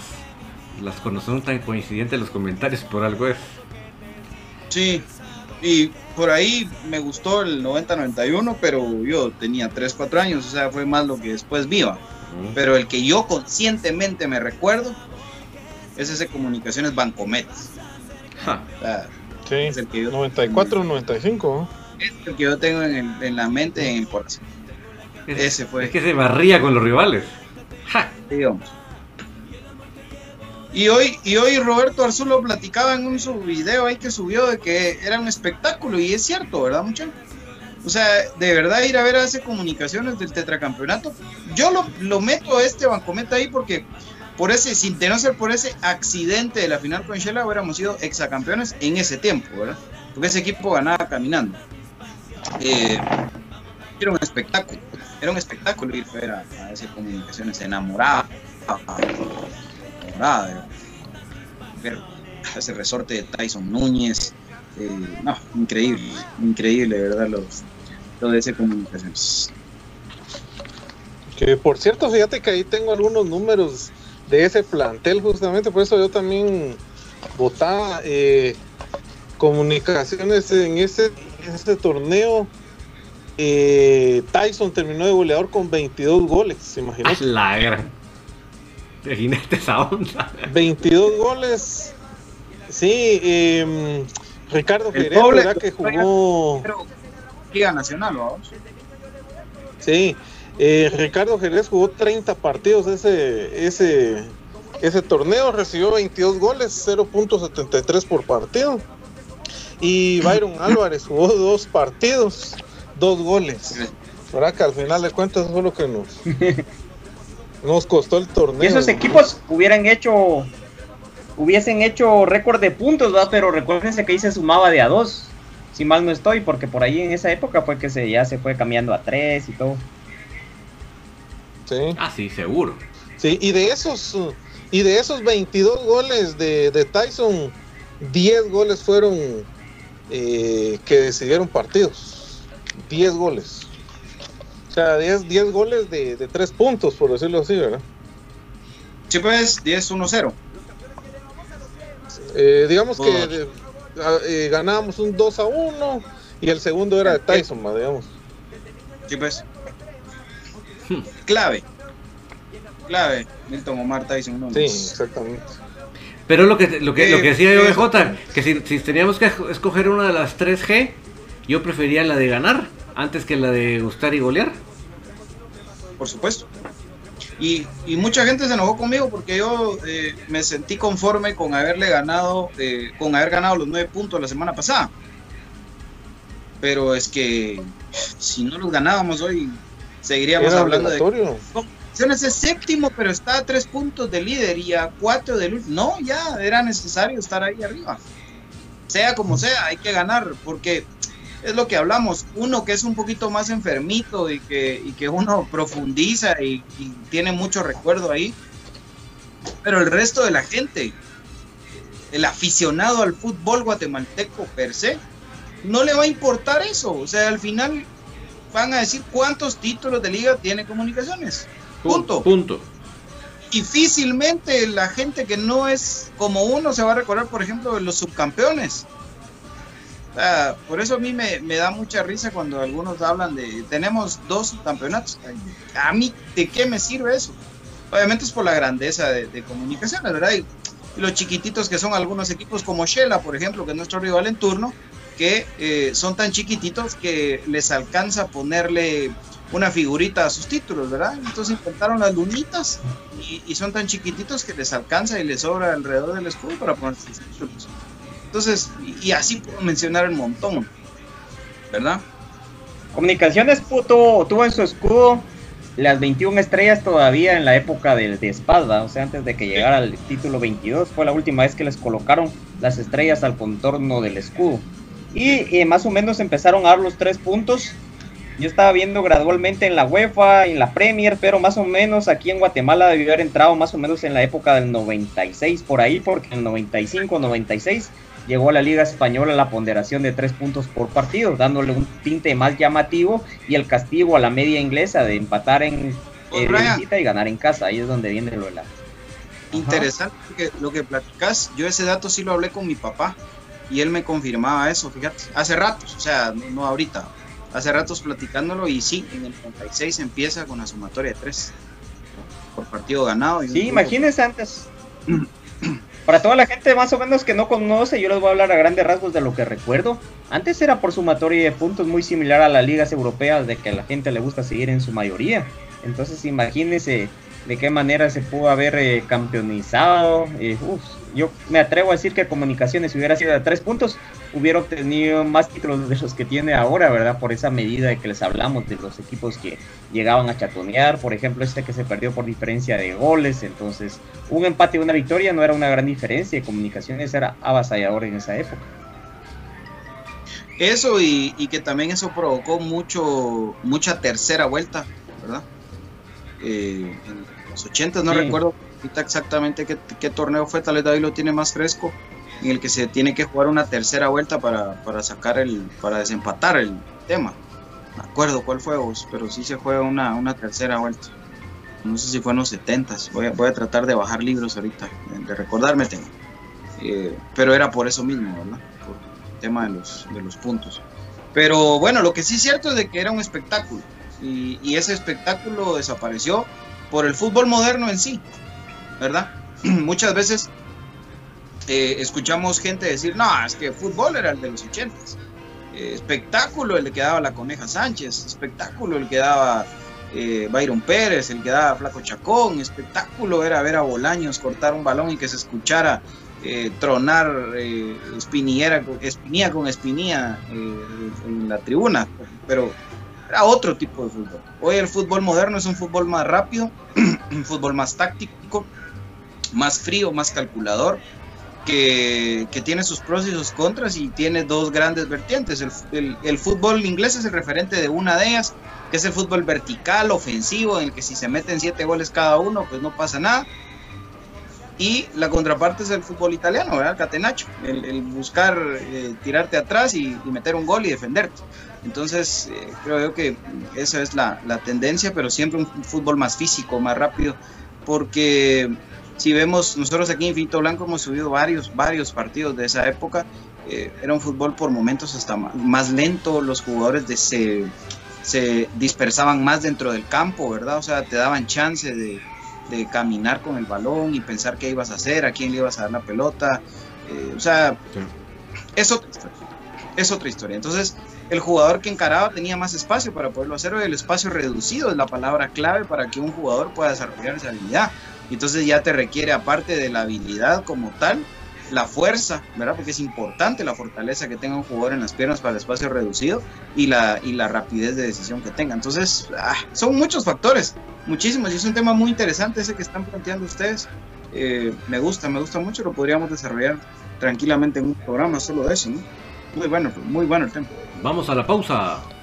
las conocemos tan coincidentes los comentarios, por algo es. Sí, y por ahí me gustó el 90-91, pero yo tenía 3-4 años, o sea, fue más lo que después viva. Pero el que yo conscientemente me recuerdo es ese Comunicaciones Bancomet. sí, es el que yo, 94, 95. Es el que yo tengo en, la mente, en el corazón. ese fue. Es que se barría con los rivales. Y hoy, y hoy Roberto Arzulo platicaba en un video ahí que subió de que era un espectáculo, y es cierto, ¿verdad, muchachos? O sea, de verdad ir a ver a ese comunicaciones del tetracampeonato. Yo lo, lo meto a este Bancomet ahí porque por ese, sin de no por ese accidente de la final con Shela, hubiéramos sido exacampeones en ese tiempo, ¿verdad? Porque ese equipo ganaba caminando. Eh, era un espectáculo, era un espectáculo ir a ver a, ese comunicaciones enamorada, ver ese resorte de Tyson Núñez. Eh, no, increíble, increíble, ¿verdad? Los, lo de ese comunicaciones. Que por cierto, fíjate que ahí tengo algunos números de ese plantel, justamente por eso yo también votaba eh, comunicaciones en ese, ese torneo. Eh, Tyson terminó de goleador con 22 goles, imagínate. La gran. Esa onda. 22 goles. Sí, eh, Ricardo Jerez, ¿verdad? Que jugó. Liga Nacional, vamos. Sí, eh, Ricardo Jerez jugó 30 partidos ese, ese, ese torneo, recibió 22 goles, 0.73 por partido. Y Byron Álvarez jugó dos partidos, dos goles. ¿Verdad que al final de cuentas fue lo que nos, nos costó el torneo? Y esos equipos hubieran hecho, hubiesen hecho récord de puntos, ¿verdad? pero recuérdense que ahí se sumaba de a dos, si mal no estoy, porque por ahí en esa época fue que se, ya se fue cambiando a tres y todo. Sí. Ah, sí, seguro. Sí, y de esos, y de esos 22 goles de, Tyson, 10 goles fueron eh, que decidieron partidos. 10 goles. O sea, 10, 10 goles de, de 3 puntos, por decirlo así, ¿verdad? Sí, pues 10-1-0. Eh, digamos que eh, ganábamos un 2 a 1 Y el segundo era de Tyson, ma, digamos. Sí, pues. Clave. Clave. Milton Omar Tyson. uno de Sí, exactamente. Pero lo que, lo que, lo que Eh, decía yo eh, de Jota, que si, si teníamos que escoger una de las 3G, yo prefería la de ganar antes que la de gustar y golear. por supuesto. Y, y mucha gente se enojó conmigo porque yo eh, me sentí conforme con haberle ganado, eh, con haber ganado los nueve puntos la semana pasada. Pero es que si no los ganábamos hoy, seguiríamos Era hablando de es séptimo, pero está a tres puntos de líder y a cuatro del último. No, ya era necesario estar ahí arriba. Sea como sea, hay que ganar, porque es lo que hablamos. Uno que es un poquito más enfermito y que, y que uno profundiza y, y tiene mucho recuerdo ahí. Pero el resto de la gente, el aficionado al fútbol guatemalteco per se, no le va a importar eso. O sea, al final van a decir cuántos títulos de liga tiene comunicaciones. Punto. Punto. Difícilmente la gente que no es como uno se va a recordar, por ejemplo, de los subcampeones. Sea, por eso a mí me, da mucha risa cuando algunos hablan de tenemos dos subcampeonatos. Ay, A mí, ¿de qué me sirve eso? Obviamente es por la grandeza de, comunicaciones, ¿verdad? Y, y los chiquititos que son algunos equipos como Shela, por ejemplo, que es nuestro rival en turno, que eh, son tan chiquititos que les alcanza ponerle una figurita a sus títulos, ¿verdad? Entonces inventaron las lunitas y, y son tan chiquititos que les alcanza y les sobra alrededor del escudo para poner sus títulos. Entonces, y, así puedo mencionar un montón, ¿verdad? Comunicaciones puto, tuvo en su escudo las 21 estrellas todavía en la época del de espada, o sea, antes de que llegara el título 22, fue la última vez que les colocaron las estrellas al contorno del escudo. Y eh, más o menos empezaron a dar los tres puntos. Yo estaba viendo gradualmente en la UEFA, en la Premier, pero más o menos aquí en Guatemala debió haber entrado más o menos en la época del 96 por ahí, porque en el 95, 96 llegó a la Liga Española la ponderación de tres puntos por partido, dándole un tinte más llamativo y el castigo a la media inglesa de empatar en eh, visita y ganar en casa. Ahí es donde viene lo de la. Interesante que lo que platicas, yo ese dato sí lo hablé con mi papá y él me confirmaba eso, fíjate, hace ratos, o sea, no, no ahorita, hace ratos platicándolo y sí, en el 96 empieza con la sumatoria de tres por partido ganado. y Sí, imagínense antes. Para toda la gente más o menos que no conoce, yo les voy a hablar a grandes rasgos de lo que recuerdo. Antes era por sumatoria de puntos muy similar a las ligas europeas de que a la gente le gusta seguir en su mayoría. Entonces imagínense de qué manera se pudo haber eh, campeonizado. Eh, uf, yo me atrevo a decir que Comunicaciones si hubiera sido de tres puntos, hubiera obtenido más títulos de los que tiene ahora, ¿verdad? Por esa medida de que les hablamos de los equipos que llegaban a chatonear, por ejemplo, este que se perdió por diferencia de goles, entonces un empate y una victoria no era una gran diferencia, y Comunicaciones era avasallador en esa época. Eso y, y que también eso provocó mucho mucha tercera vuelta, ¿verdad? Eh, en los 80 no Sí. recuerdo ahorita exactamente qué, qué torneo fue, tal vez David lo tiene más fresco, en el que se tiene que jugar una tercera vuelta para, para sacar el, para desempatar el tema. Me acuerdo cuál fue, vos, pero sí se juega una, una tercera vuelta. No sé si fue en los 70 voy a, voy a tratar de bajar libros ahorita, de, recordarme. Eh, pero era por eso mismo, ¿verdad? Por el tema de los, de los puntos. Pero bueno, lo que sí es cierto es de que era un espectáculo. Y, y ese espectáculo desapareció por el fútbol moderno en sí, ¿verdad? Muchas veces eh, escuchamos gente decir, no, es que fútbol era el de los ochentas. Eh, espectáculo el que daba la Coneja Sánchez, espectáculo el que daba eh, Byron Pérez, el que daba Flaco Chacón, espectáculo era ver a Bolaños cortar un balón y que se escuchara eh, tronar eh, espiniera, espinilla con espinilla eh, en la tribuna, pero era otro tipo de fútbol. Hoy el fútbol moderno es un fútbol más rápido, un fútbol más táctico, más frío, más calculador, que, que tiene sus pros y sus contras y tiene dos grandes vertientes. El, el- fútbol inglés es el referente de una de ellas, que es el fútbol vertical, ofensivo, en el que si se meten siete goles cada uno, pues no pasa nada. Y la contraparte es el fútbol italiano, ¿verdad? El catenacho, el, buscar eh, tirarte atrás y, y meter un gol y defenderte. Entonces, eh, creo yo que esa es la, la tendencia, pero siempre un fútbol más físico, más rápido, porque si vemos, nosotros aquí en Infinito Blanco hemos subido varios, varios partidos de esa época eh, era un fútbol por momentos hasta más lento, los jugadores de se, se dispersaban más dentro del campo, ¿verdad? O sea, te daban chance de, de caminar con el balón y pensar qué ibas a hacer, a quién le ibas a dar la pelota. Eh, o sea, es, otra historia, es otra historia. Entonces, el jugador que encaraba tenía más espacio para poderlo hacer. El espacio reducido es la palabra clave para que un jugador pueda desarrollar esa habilidad. Entonces ya te requiere, aparte de la habilidad como tal, la fuerza, ¿verdad? Porque es importante la fortaleza que tenga un jugador en las piernas para el espacio reducido y la, y la rapidez de decisión que tenga. Entonces, ah, son muchos factores, muchísimos, y es un tema muy interesante ese que están planteando ustedes. Eh, me gusta, me gusta mucho, lo podríamos desarrollar tranquilamente en un programa solo de eso, ¿no? Muy bueno, muy bueno el tema. Vamos a la pausa.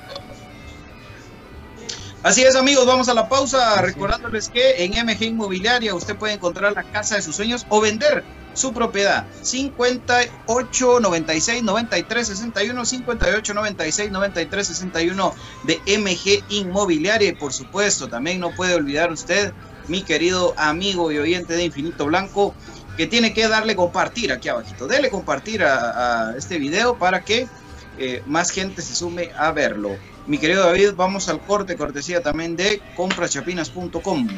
Así es, amigos, vamos a la pausa. Recordándoles que en MG Inmobiliaria usted puede encontrar la casa de sus sueños o vender su propiedad. 58 96 93 61 58 96 93 61 de MG Inmobiliaria. Y por supuesto, también no puede olvidar usted, mi querido amigo y oyente de Infinito Blanco, que tiene que darle compartir aquí abajito. Dele compartir a, a este video para que eh, más gente se sume a verlo. Mi querido David, vamos al corte, cortesía también de compraschapinas.com.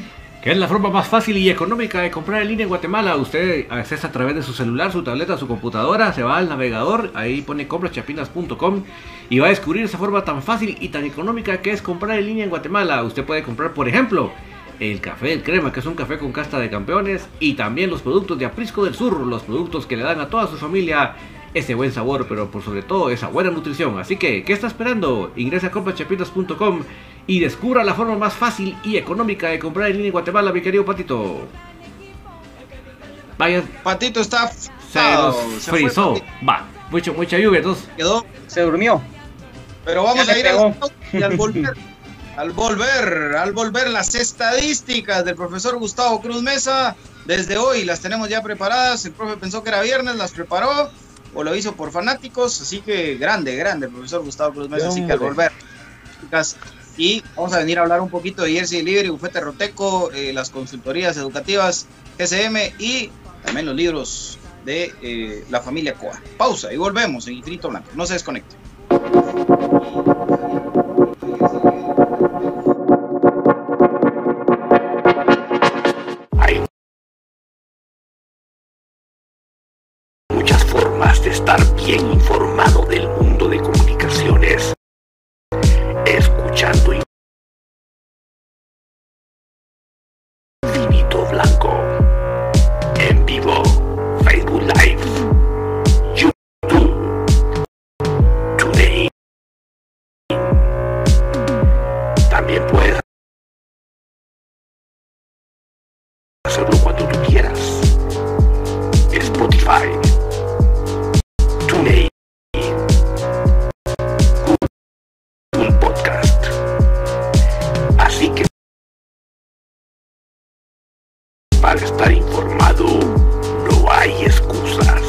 Que es la forma más fácil y económica de comprar en línea en Guatemala. Usted accesa a través de su celular, su tableta, su computadora, se va al navegador, ahí pone compraschapinas.com y va a descubrir esa forma tan fácil y tan económica que es comprar en línea en Guatemala. Usted puede comprar, por ejemplo, el café del crema, que es un café con casta de campeones, y también los productos de Aprisco del Sur, los productos que le dan a toda su familia ese buen sabor, pero por sobre todo esa buena nutrición. Así que, ¿qué está esperando? Ingresa a comprachapitas.com y descubra la forma más fácil y económica de comprar en línea en Guatemala, mi querido Patito. Vaya. Patito está se nos frizó. Va, mucho, mucha lluvia, entonces. Quedó, se durmió. Pero vamos a ir al, y al volver. al volver, al volver las estadísticas del profesor Gustavo Cruz Mesa, desde hoy las tenemos ya preparadas. El profe pensó que era viernes, las preparó o lo hizo por fanáticos, así que grande, grande el profesor Gustavo Cruz Mesa, así que al volver. Y vamos a venir a hablar un poquito de Jersey Libre, Bufete Roteco, eh, las consultorías educativas GSM y también los libros de eh, la familia Coa. Pausa y volvemos en Infinito Blanco. No se desconecte. Formas de estar bien informado del mundo de comunicaciones. Escuchando Infinito Blanco. En vivo. Facebook Live. YouTube. Today. También puedes hacerlo cuando tú para estar informado no hay excusas.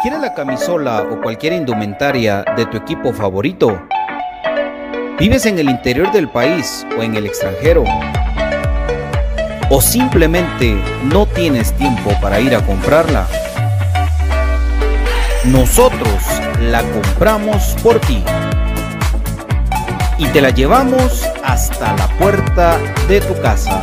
¿Quieres la camisola o cualquier indumentaria de tu equipo favorito? ¿Vives en el interior del país o en el extranjero? ¿O simplemente no tienes tiempo para ir a comprarla? Nosotros la compramos por ti y te la llevamos hasta la puerta de tu casa.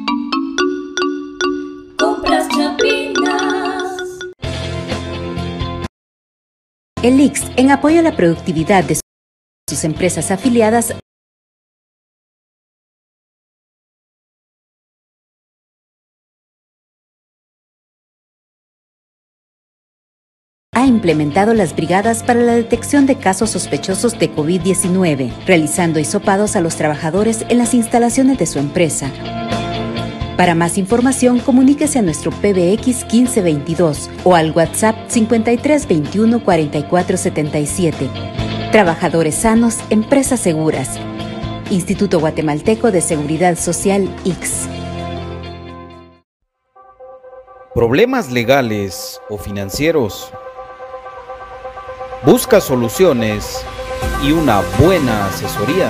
El IX, en apoyo a la productividad de sus empresas afiliadas ha implementado las brigadas para la detección de casos sospechosos de COVID-19, realizando hisopados a los trabajadores en las instalaciones de su empresa. Para más información, comuníquese a nuestro PBX 1522 o al WhatsApp 5321 4477. Trabajadores sanos, empresas seguras. Instituto Guatemalteco de Seguridad Social X. ¿Problemas legales o financieros? Busca soluciones y una buena asesoría.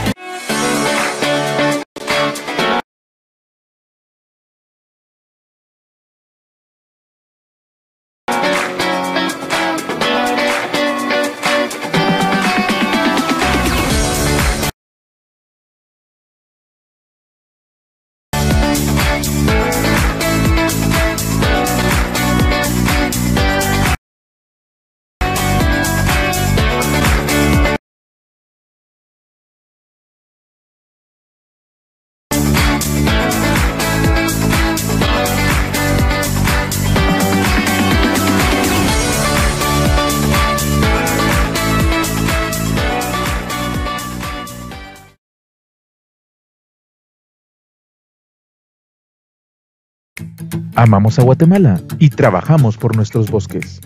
Amamos a Guatemala y trabajamos por nuestros bosques.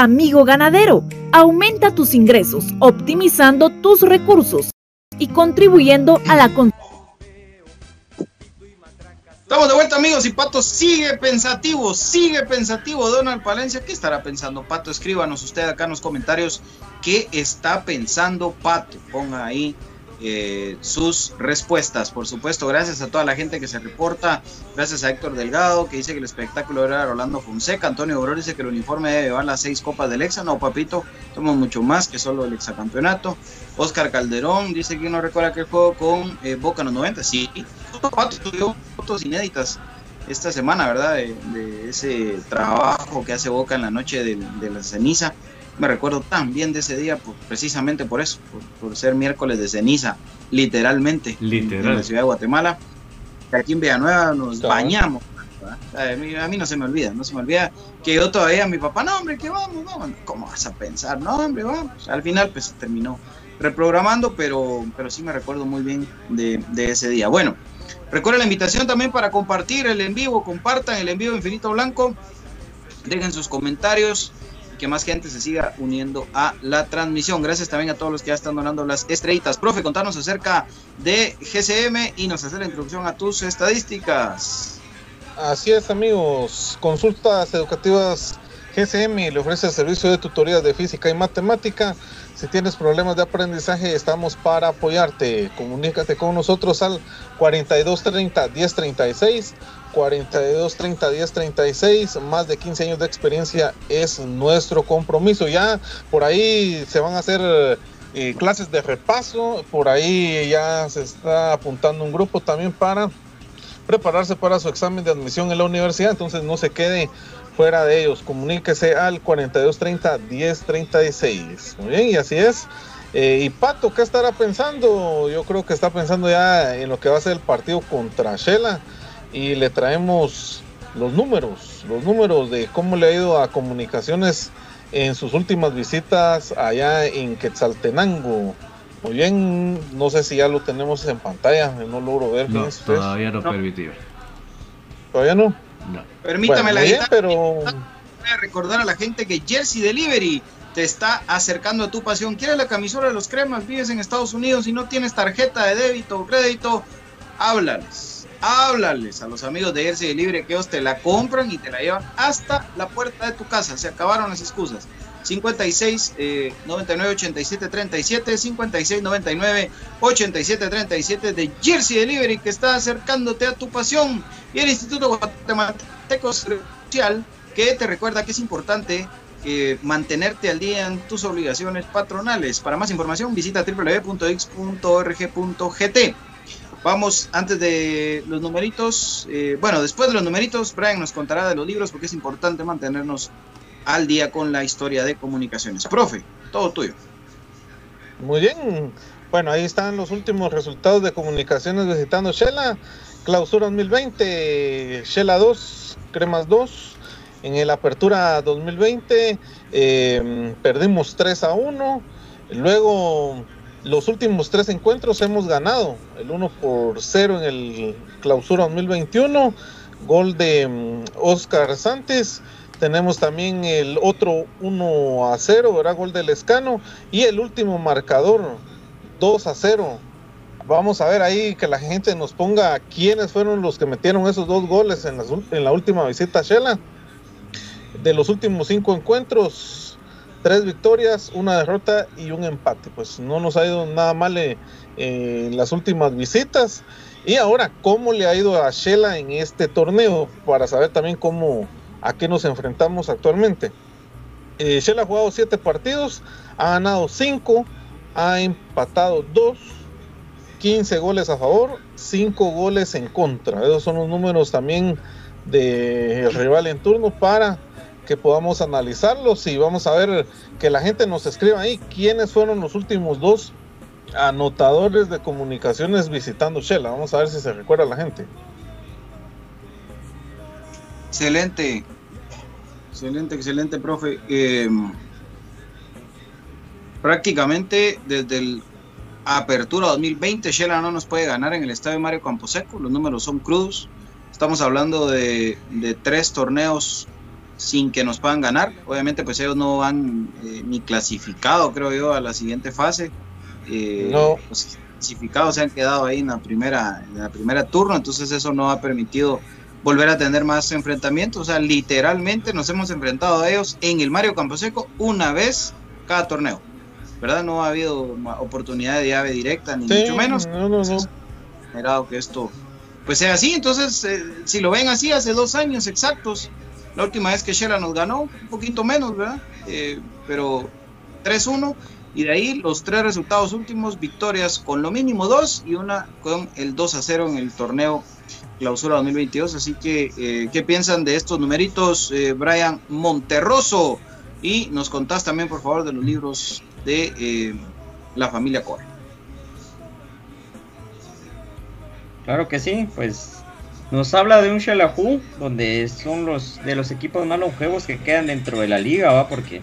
Amigo ganadero, aumenta tus ingresos, optimizando tus recursos y contribuyendo a la Estamos de vuelta amigos y Pato sigue pensativo, sigue pensativo Donald Palencia. ¿Qué estará pensando Pato? Escríbanos usted acá en los comentarios qué está pensando Pato. Ponga ahí eh, sus respuestas. Por supuesto, gracias a toda la gente que se reporta. Gracias a Héctor Delgado, que dice que el espectáculo era Rolando Fonseca. Antonio Obror dice que el uniforme debe llevar las seis copas del Exa. No, papito, somos mucho más que solo el Campeonato Oscar Calderón dice que no recuerda que el juego con eh, Boca en los 90. Sí, fotos inéditas esta semana, ¿verdad? De, ese trabajo que hace Boca en la noche de la ceniza me recuerdo tan bien de ese día, pues, precisamente por eso, por, ser miércoles de ceniza, literalmente, Literal. en la ciudad de Guatemala. Aquí en Villanueva nos bañamos. A mí, no se me olvida, no se me olvida que yo todavía, mi papá, no, hombre, que vamos, vamos. ¿Cómo vas a pensar? No, hombre, vamos. Al final, pues se terminó reprogramando, pero, pero sí me recuerdo muy bien de, de ese día. Bueno, recuerden la invitación también para compartir el en vivo, compartan el en vivo Infinito Blanco, dejen sus comentarios, que más gente se siga uniendo a la transmisión. Gracias también a todos los que ya están donando las estrellitas. Profe, contanos acerca de GCM y nos hace la introducción a tus estadísticas. Así es, amigos. Consultas educativas GCM le ofrece el servicio de tutorías de física y matemática. Si tienes problemas de aprendizaje, estamos para apoyarte. Comunícate con nosotros al 4230 1036. 4230 1036. Más de 15 años de experiencia es nuestro compromiso. Ya por ahí se van a hacer eh, clases de repaso. Por ahí ya se está apuntando un grupo también para prepararse para su examen de admisión en la universidad. Entonces no se quede fuera de ellos. Comuníquese al 4230-1036. Muy bien, y así es. Eh, y Pato, ¿qué estará pensando? Yo creo que está pensando ya en lo que va a ser el partido contra Shela. Y le traemos los números, los números de cómo le ha ido a comunicaciones en sus últimas visitas allá en Quetzaltenango. Muy bien, no sé si ya lo tenemos en pantalla, no logro ver. No, todavía no, permitido. ¿Todavía no? No. Permítame la bien, pero... Voy a recordar a la gente que Jersey Delivery te está acercando a tu pasión. ¿Quieres la camisola de los cremas? Vives en Estados Unidos y no tienes tarjeta de débito o crédito. Háblales. Háblales a los amigos de Jersey Delivery que ellos te la compran y te la llevan hasta la puerta de tu casa. Se acabaron las excusas. 56 eh, 99 87 37 56 99 87 37 de Jersey Delivery que está acercándote a tu pasión y el Instituto Guatemalteco Social que te recuerda que es importante eh, mantenerte al día en tus obligaciones patronales. Para más información visita www.x.org.gt. Vamos, antes de los numeritos, eh, bueno, después de los numeritos, Brian nos contará de los libros porque es importante mantenernos al día con la historia de comunicaciones. Profe, todo tuyo. Muy bien. Bueno, ahí están los últimos resultados de comunicaciones visitando Shela. Clausura 2020, Shela 2, Cremas 2. En el Apertura 2020 eh, perdimos 3 a 1. Luego los últimos tres encuentros hemos ganado. El 1 por 0 en el Clausura 2021. Gol de Oscar Santos tenemos también el otro 1 a 0, ¿verdad? Gol del Escano. Y el último marcador, 2 a 0. Vamos a ver ahí que la gente nos ponga quiénes fueron los que metieron esos dos goles en, la última visita a Shela. De los últimos cinco encuentros, tres victorias, una derrota y un empate. Pues no nos ha ido nada mal eh, en las últimas visitas. Y ahora, ¿cómo le ha ido a Shela en este torneo? Para saber también cómo, a qué nos enfrentamos actualmente. Eh, Shell ha jugado 7 partidos, ha ganado 5, ha empatado 2, 15 goles a favor, 5 goles en contra. Esos son los números también del rival en turno para que podamos analizarlos y vamos a ver que la gente nos escriba ahí quiénes fueron los últimos dos anotadores de comunicaciones visitando Shela. Vamos a ver si se recuerda la gente. Excelente, excelente, excelente, profe. Eh, prácticamente desde el Apertura 2020, Shela no nos puede ganar en el estadio Mario Camposeco. Los números son crudos. Estamos hablando de, de tres torneos sin que nos puedan ganar. Obviamente, pues ellos no han eh, ni clasificado, creo yo, a la siguiente fase. Eh, no. Los clasificados se han quedado ahí en la primera, en la primera turno, entonces eso no ha permitido volver a tener más enfrentamientos. O sea, literalmente nos hemos enfrentado a ellos en el Mario Camposeco una vez cada torneo. ¿Verdad? No ha habido oportunidad de llave directa, ni Sí, mucho menos. no, no, no. Esperado que esto pues sea así. Entonces, eh, si lo ven así, hace dos años exactos, la última vez que Shela nos ganó, un poquito menos, ¿verdad? Eh, pero 3-1. Y de ahí los tres resultados últimos, victorias con lo mínimo dos y una con el 2 a 0 en el torneo clausura 2022. Así que, eh, ¿qué piensan de estos numeritos, eh, Brian Monterroso? Y nos contás también, por favor, de los libros de eh, la familia Core. Claro que sí, pues nos habla de un Shelahu, donde son los de los equipos más longevos que quedan dentro de la liga, ¿va? Porque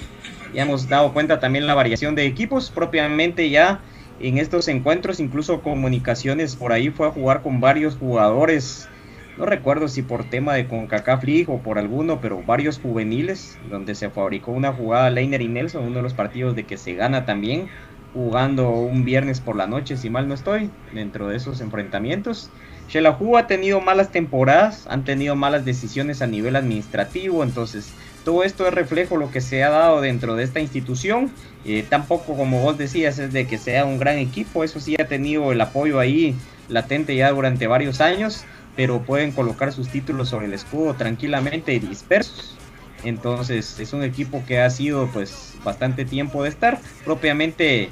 ya hemos dado cuenta también la variación de equipos, propiamente ya en estos encuentros, incluso comunicaciones por ahí fue a jugar con varios jugadores, no recuerdo si por tema de CONCACAF o por alguno, pero varios juveniles, donde se fabricó una jugada Leiner y Nelson, uno de los partidos de que se gana también, jugando un viernes por la noche, si mal no estoy, dentro de esos enfrentamientos. Shelahu ha tenido malas temporadas, han tenido malas decisiones a nivel administrativo, entonces todo esto es reflejo de lo que se ha dado dentro de esta institución. Eh, tampoco, como vos decías, es de que sea un gran equipo, eso sí ha tenido el apoyo ahí latente ya durante varios años, pero pueden colocar sus títulos sobre el escudo tranquilamente y dispersos. Entonces es un equipo que ha sido pues bastante tiempo de estar. Propiamente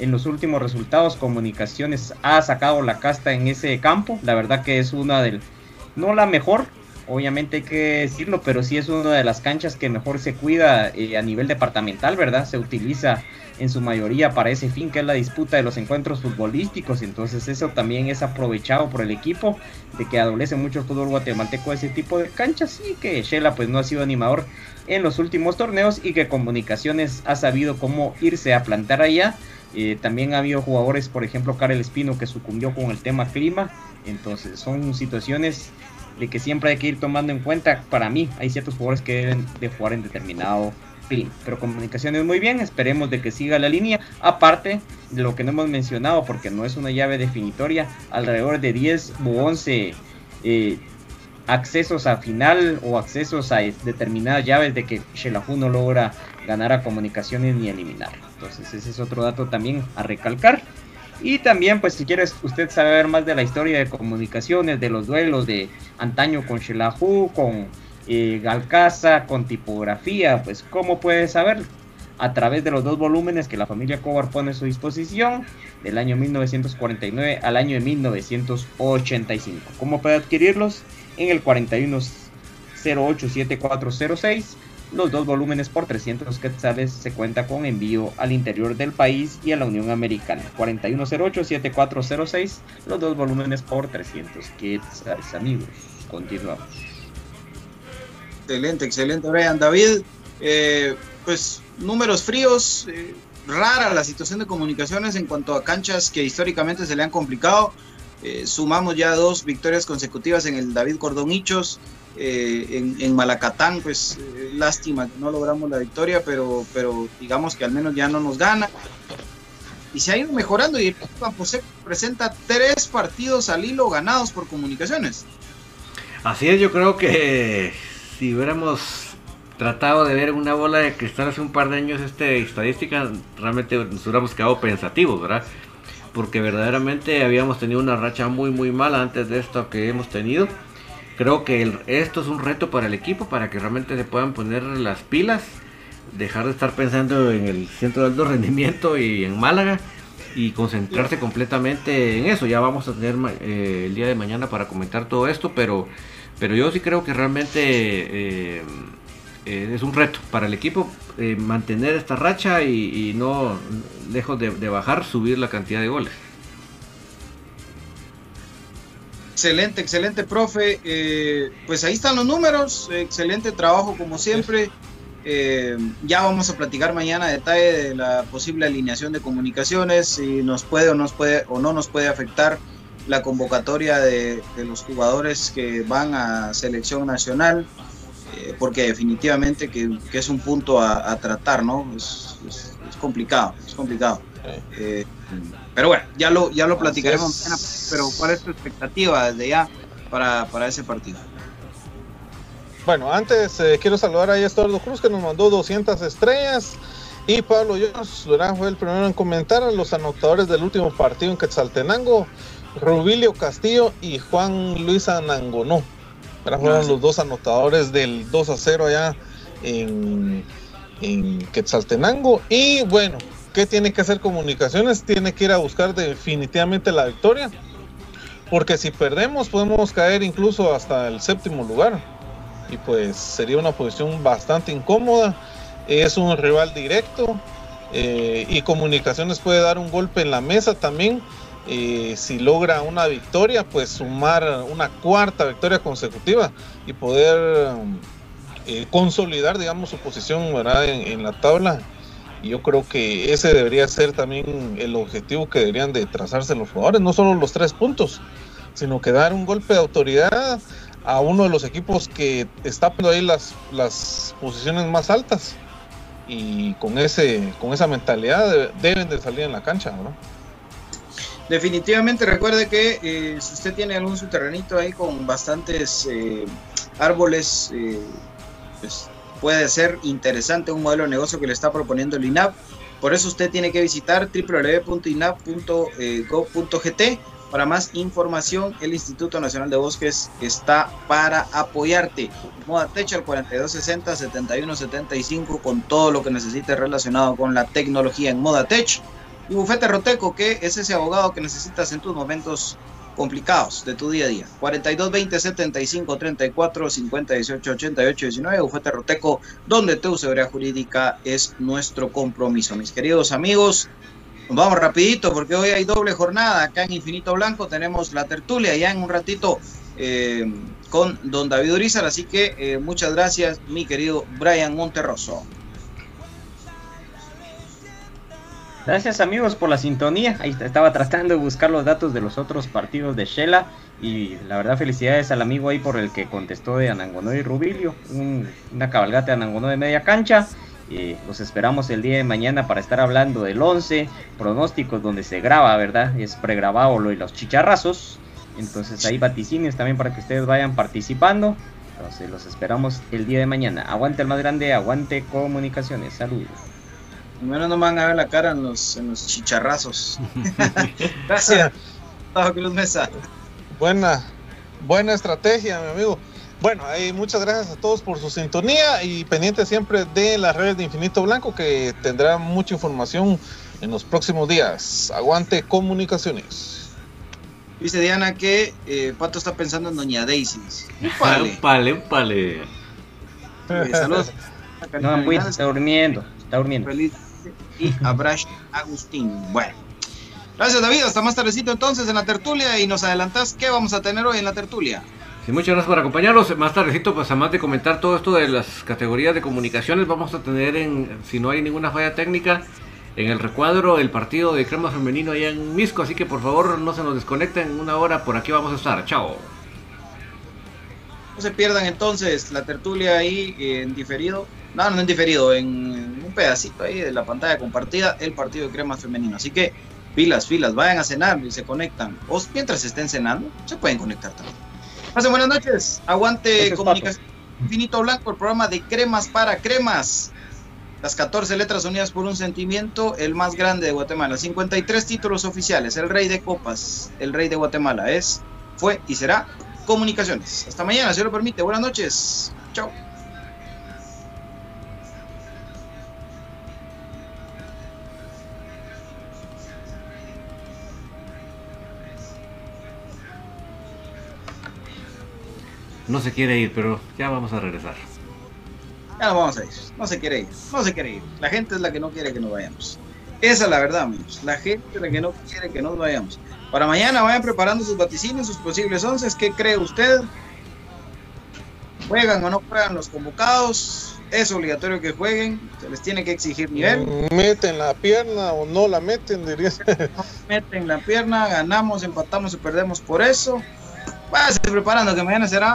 en los últimos resultados Comunicaciones ha sacado la casta en ese campo. La verdad que es una del... No la mejor, obviamente hay que decirlo, pero sí es una de las canchas que mejor se cuida eh, a nivel departamental, ¿verdad? Se utiliza en su mayoría para ese fin que es la disputa de los encuentros futbolísticos. Entonces eso también es aprovechado por el equipo de que adolece mucho el guatemalteco ese tipo de canchas y que Shela pues no ha sido animador en los últimos torneos y que Comunicaciones ha sabido cómo irse a plantar allá. Eh, también ha habido jugadores, por ejemplo, Karel Espino que sucumbió con el tema clima. Entonces son situaciones de que siempre hay que ir tomando en cuenta. Para mí hay ciertos jugadores que deben de jugar en determinado pero comunicaciones muy bien, esperemos de que siga la línea, aparte de lo que no hemos mencionado, porque no es una llave definitoria, alrededor de 10 u 11 eh, accesos a final o accesos a determinadas llaves de que Shelahu no logra ganar a comunicaciones ni eliminar. Entonces ese es otro dato también a recalcar. Y también, pues si quieres usted saber más de la historia de comunicaciones, de los duelos de antaño con Shelahu, con eh, Galcaza con tipografía, pues ¿cómo puedes saber? A través de los dos volúmenes que la familia Cobar pone a su disposición, del año 1949 al año de 1985. ¿Cómo puede adquirirlos? En el 41087406. Los dos volúmenes por 300 quetzales se cuenta con envío al interior del país y a la Unión Americana. 41087406. Los dos volúmenes por 300 quetzales, amigos. Continuamos. Excelente, excelente, Brian. David, eh, pues números fríos, eh, rara la situación de comunicaciones en cuanto a canchas que históricamente se le han complicado. Eh, sumamos ya dos victorias consecutivas en el David Cordón Hichos, en, Malacatán, pues lástima que no logramos la victoria, pero, pero digamos que al menos ya no nos gana. Y se ha ido mejorando y el José presenta tres partidos al hilo ganados por comunicaciones. Así es, yo creo que si hubiéramos tratado de ver una bola de cristal hace un par de años este estadística, realmente nos hubiéramos quedado pensativos, ¿verdad? Porque verdaderamente habíamos tenido una racha muy muy mala antes de esto que hemos tenido. Creo que esto es un reto para el equipo, para que realmente se puedan poner las pilas, dejar de estar pensando en el centro de alto rendimiento y en Málaga y concentrarse completamente en eso. Ya vamos a tener eh, el día de mañana para comentar todo esto, pero pero yo sí creo que realmente eh, eh, es un reto para el equipo mantener esta racha y, no, lejos de, bajar, subir la cantidad de goles. Excelente, excelente, profe. pues ahí están los números. Excelente trabajo, como siempre. ya vamos a platicar mañana detalle de la posible alineación de comunicaciones, si nos puede o, nos puede, o no nos puede afectar la convocatoria de, los jugadores que van a selección nacional, eh, porque definitivamente que, es un punto a, tratar, ¿no? Es, complicado, es complicado. Eh, pero bueno, ya lo, ya lo platicaremos mañana, pero ¿cuál es tu expectativa desde ya para, ese partido? Bueno, antes eh, quiero saludar a Estordo Cruz que nos mandó 200 estrellas. Y Pablo Jones fue el primero en comentar a los anotadores del último partido en Quetzaltenango. Rubilio Castillo y Juan Luis Anangonó. Fueron los dos anotadores del 2 a 0 allá en, en Quetzaltenango. Y bueno, ¿qué tiene que hacer comunicaciones? Tiene que ir a buscar definitivamente la victoria. Porque si perdemos podemos caer incluso hasta el séptimo lugar. Y pues sería una posición bastante incómoda. Es un rival directo. Eh, y comunicaciones puede dar un golpe en la mesa también eh, si logra una victoria, pues sumar una cuarta victoria consecutiva y poder eh, consolidar, digamos, su posición En, la tabla. Yo creo que ese debería ser también el objetivo que deberían de trazarse los jugadores, no solo los tres puntos, sino que dar un golpe de autoridad a uno de los equipos que está poniendo ahí las, las posiciones más altas. y con ese con esa mentalidad de- deben de salir en la cancha, ¿no? Definitivamente recuerde que eh, si usted tiene algún subterranito ahí con bastantes eh, árboles, eh, pues puede ser interesante un modelo de negocio que le está proponiendo el INAP. Por eso usted tiene que visitar www.inap.gov.gt. Para más información, el Instituto Nacional de Bosques está para apoyarte. Moda Tech al 4260-7175 con todo lo que necesites relacionado con la tecnología en Moda Tech. Y Bufete Roteco, que es ese abogado que necesitas en tus momentos complicados de tu día a día. 4220 75 34 50 18 88 19. Bufete Roteco, donde tu seguridad jurídica es nuestro compromiso. Mis queridos amigos, vamos rapidito porque hoy hay doble jornada acá en Infinito Blanco. Tenemos la tertulia ya en un ratito eh, con don David Urizar. Así que eh, muchas gracias, mi querido Brian Monterroso. Gracias amigos por la sintonía. Ahí estaba tratando de buscar los datos de los otros partidos de Shela. Y la verdad felicidades al amigo ahí por el que contestó de Anangonó y Rubilio. Un- una cabalgata de Anangonó de media cancha. Eh, los esperamos el día de mañana para estar hablando del 11, pronósticos donde se graba, ¿verdad? Es pregrabado lo y los chicharrazos. Entonces ahí vaticinios también para que ustedes vayan participando. Entonces los esperamos el día de mañana. Aguante el más grande, aguante comunicaciones. Saludos. Al menos no me van a ver la cara en los, en los chicharrazos. Gracias. Cruz Mesa. Buena, buena estrategia, mi amigo. Bueno, muchas gracias a todos por su sintonía y pendiente siempre de las redes de Infinito Blanco que tendrá mucha información en los próximos días. Aguante comunicaciones. Dice Diana que eh, Pato está pensando en Doña Daisy. Úpale. Úpale. Eh, saludos. No, pues, está durmiendo, está durmiendo. Feliz y abrazo Agustín. Bueno. Gracias David, hasta más tardecito entonces en la tertulia y nos adelantás qué vamos a tener hoy en la tertulia. Sí, muchas gracias por acompañarnos. Más tardecito, pues además de comentar todo esto de las categorías de comunicaciones, vamos a tener, en, si no hay ninguna falla técnica, en el recuadro el partido de crema femenino allá en Misco. Así que por favor no se nos desconecten. Una hora por aquí vamos a estar. Chao. No se pierdan entonces la tertulia ahí en diferido. No, no en diferido, en, pedacito ahí de la pantalla compartida, el partido de crema femenino. Así que filas, filas, vayan a cenar y se conectan. O mientras estén cenando, se pueden conectar también. Pasen buenas noches. Aguante comunicación. Infinito Blanco, el programa de cremas para cremas. Las 14 letras unidas por un sentimiento, el más grande de Guatemala. 53 títulos oficiales, el rey de copas, el rey de Guatemala es, fue y será Comunicaciones. Hasta mañana, si lo permite. Buenas noches. Chao. No se quiere ir, pero ya vamos a regresar. Ya nos vamos a ir. No se quiere ir. No se quiere ir. La gente es la que no quiere que nos vayamos. Esa es la verdad, amigos. La gente es la que no quiere que nos vayamos. Para mañana vayan preparando sus vaticinios, sus posibles once. ¿Qué cree usted? ¿Juegan o no juegan los convocados? Es obligatorio que jueguen. Se les tiene que exigir nivel. Meten la pierna o no la meten, dirías. Meten la pierna, ganamos, empatamos y perdemos por eso. Váyanse preparando que mañana será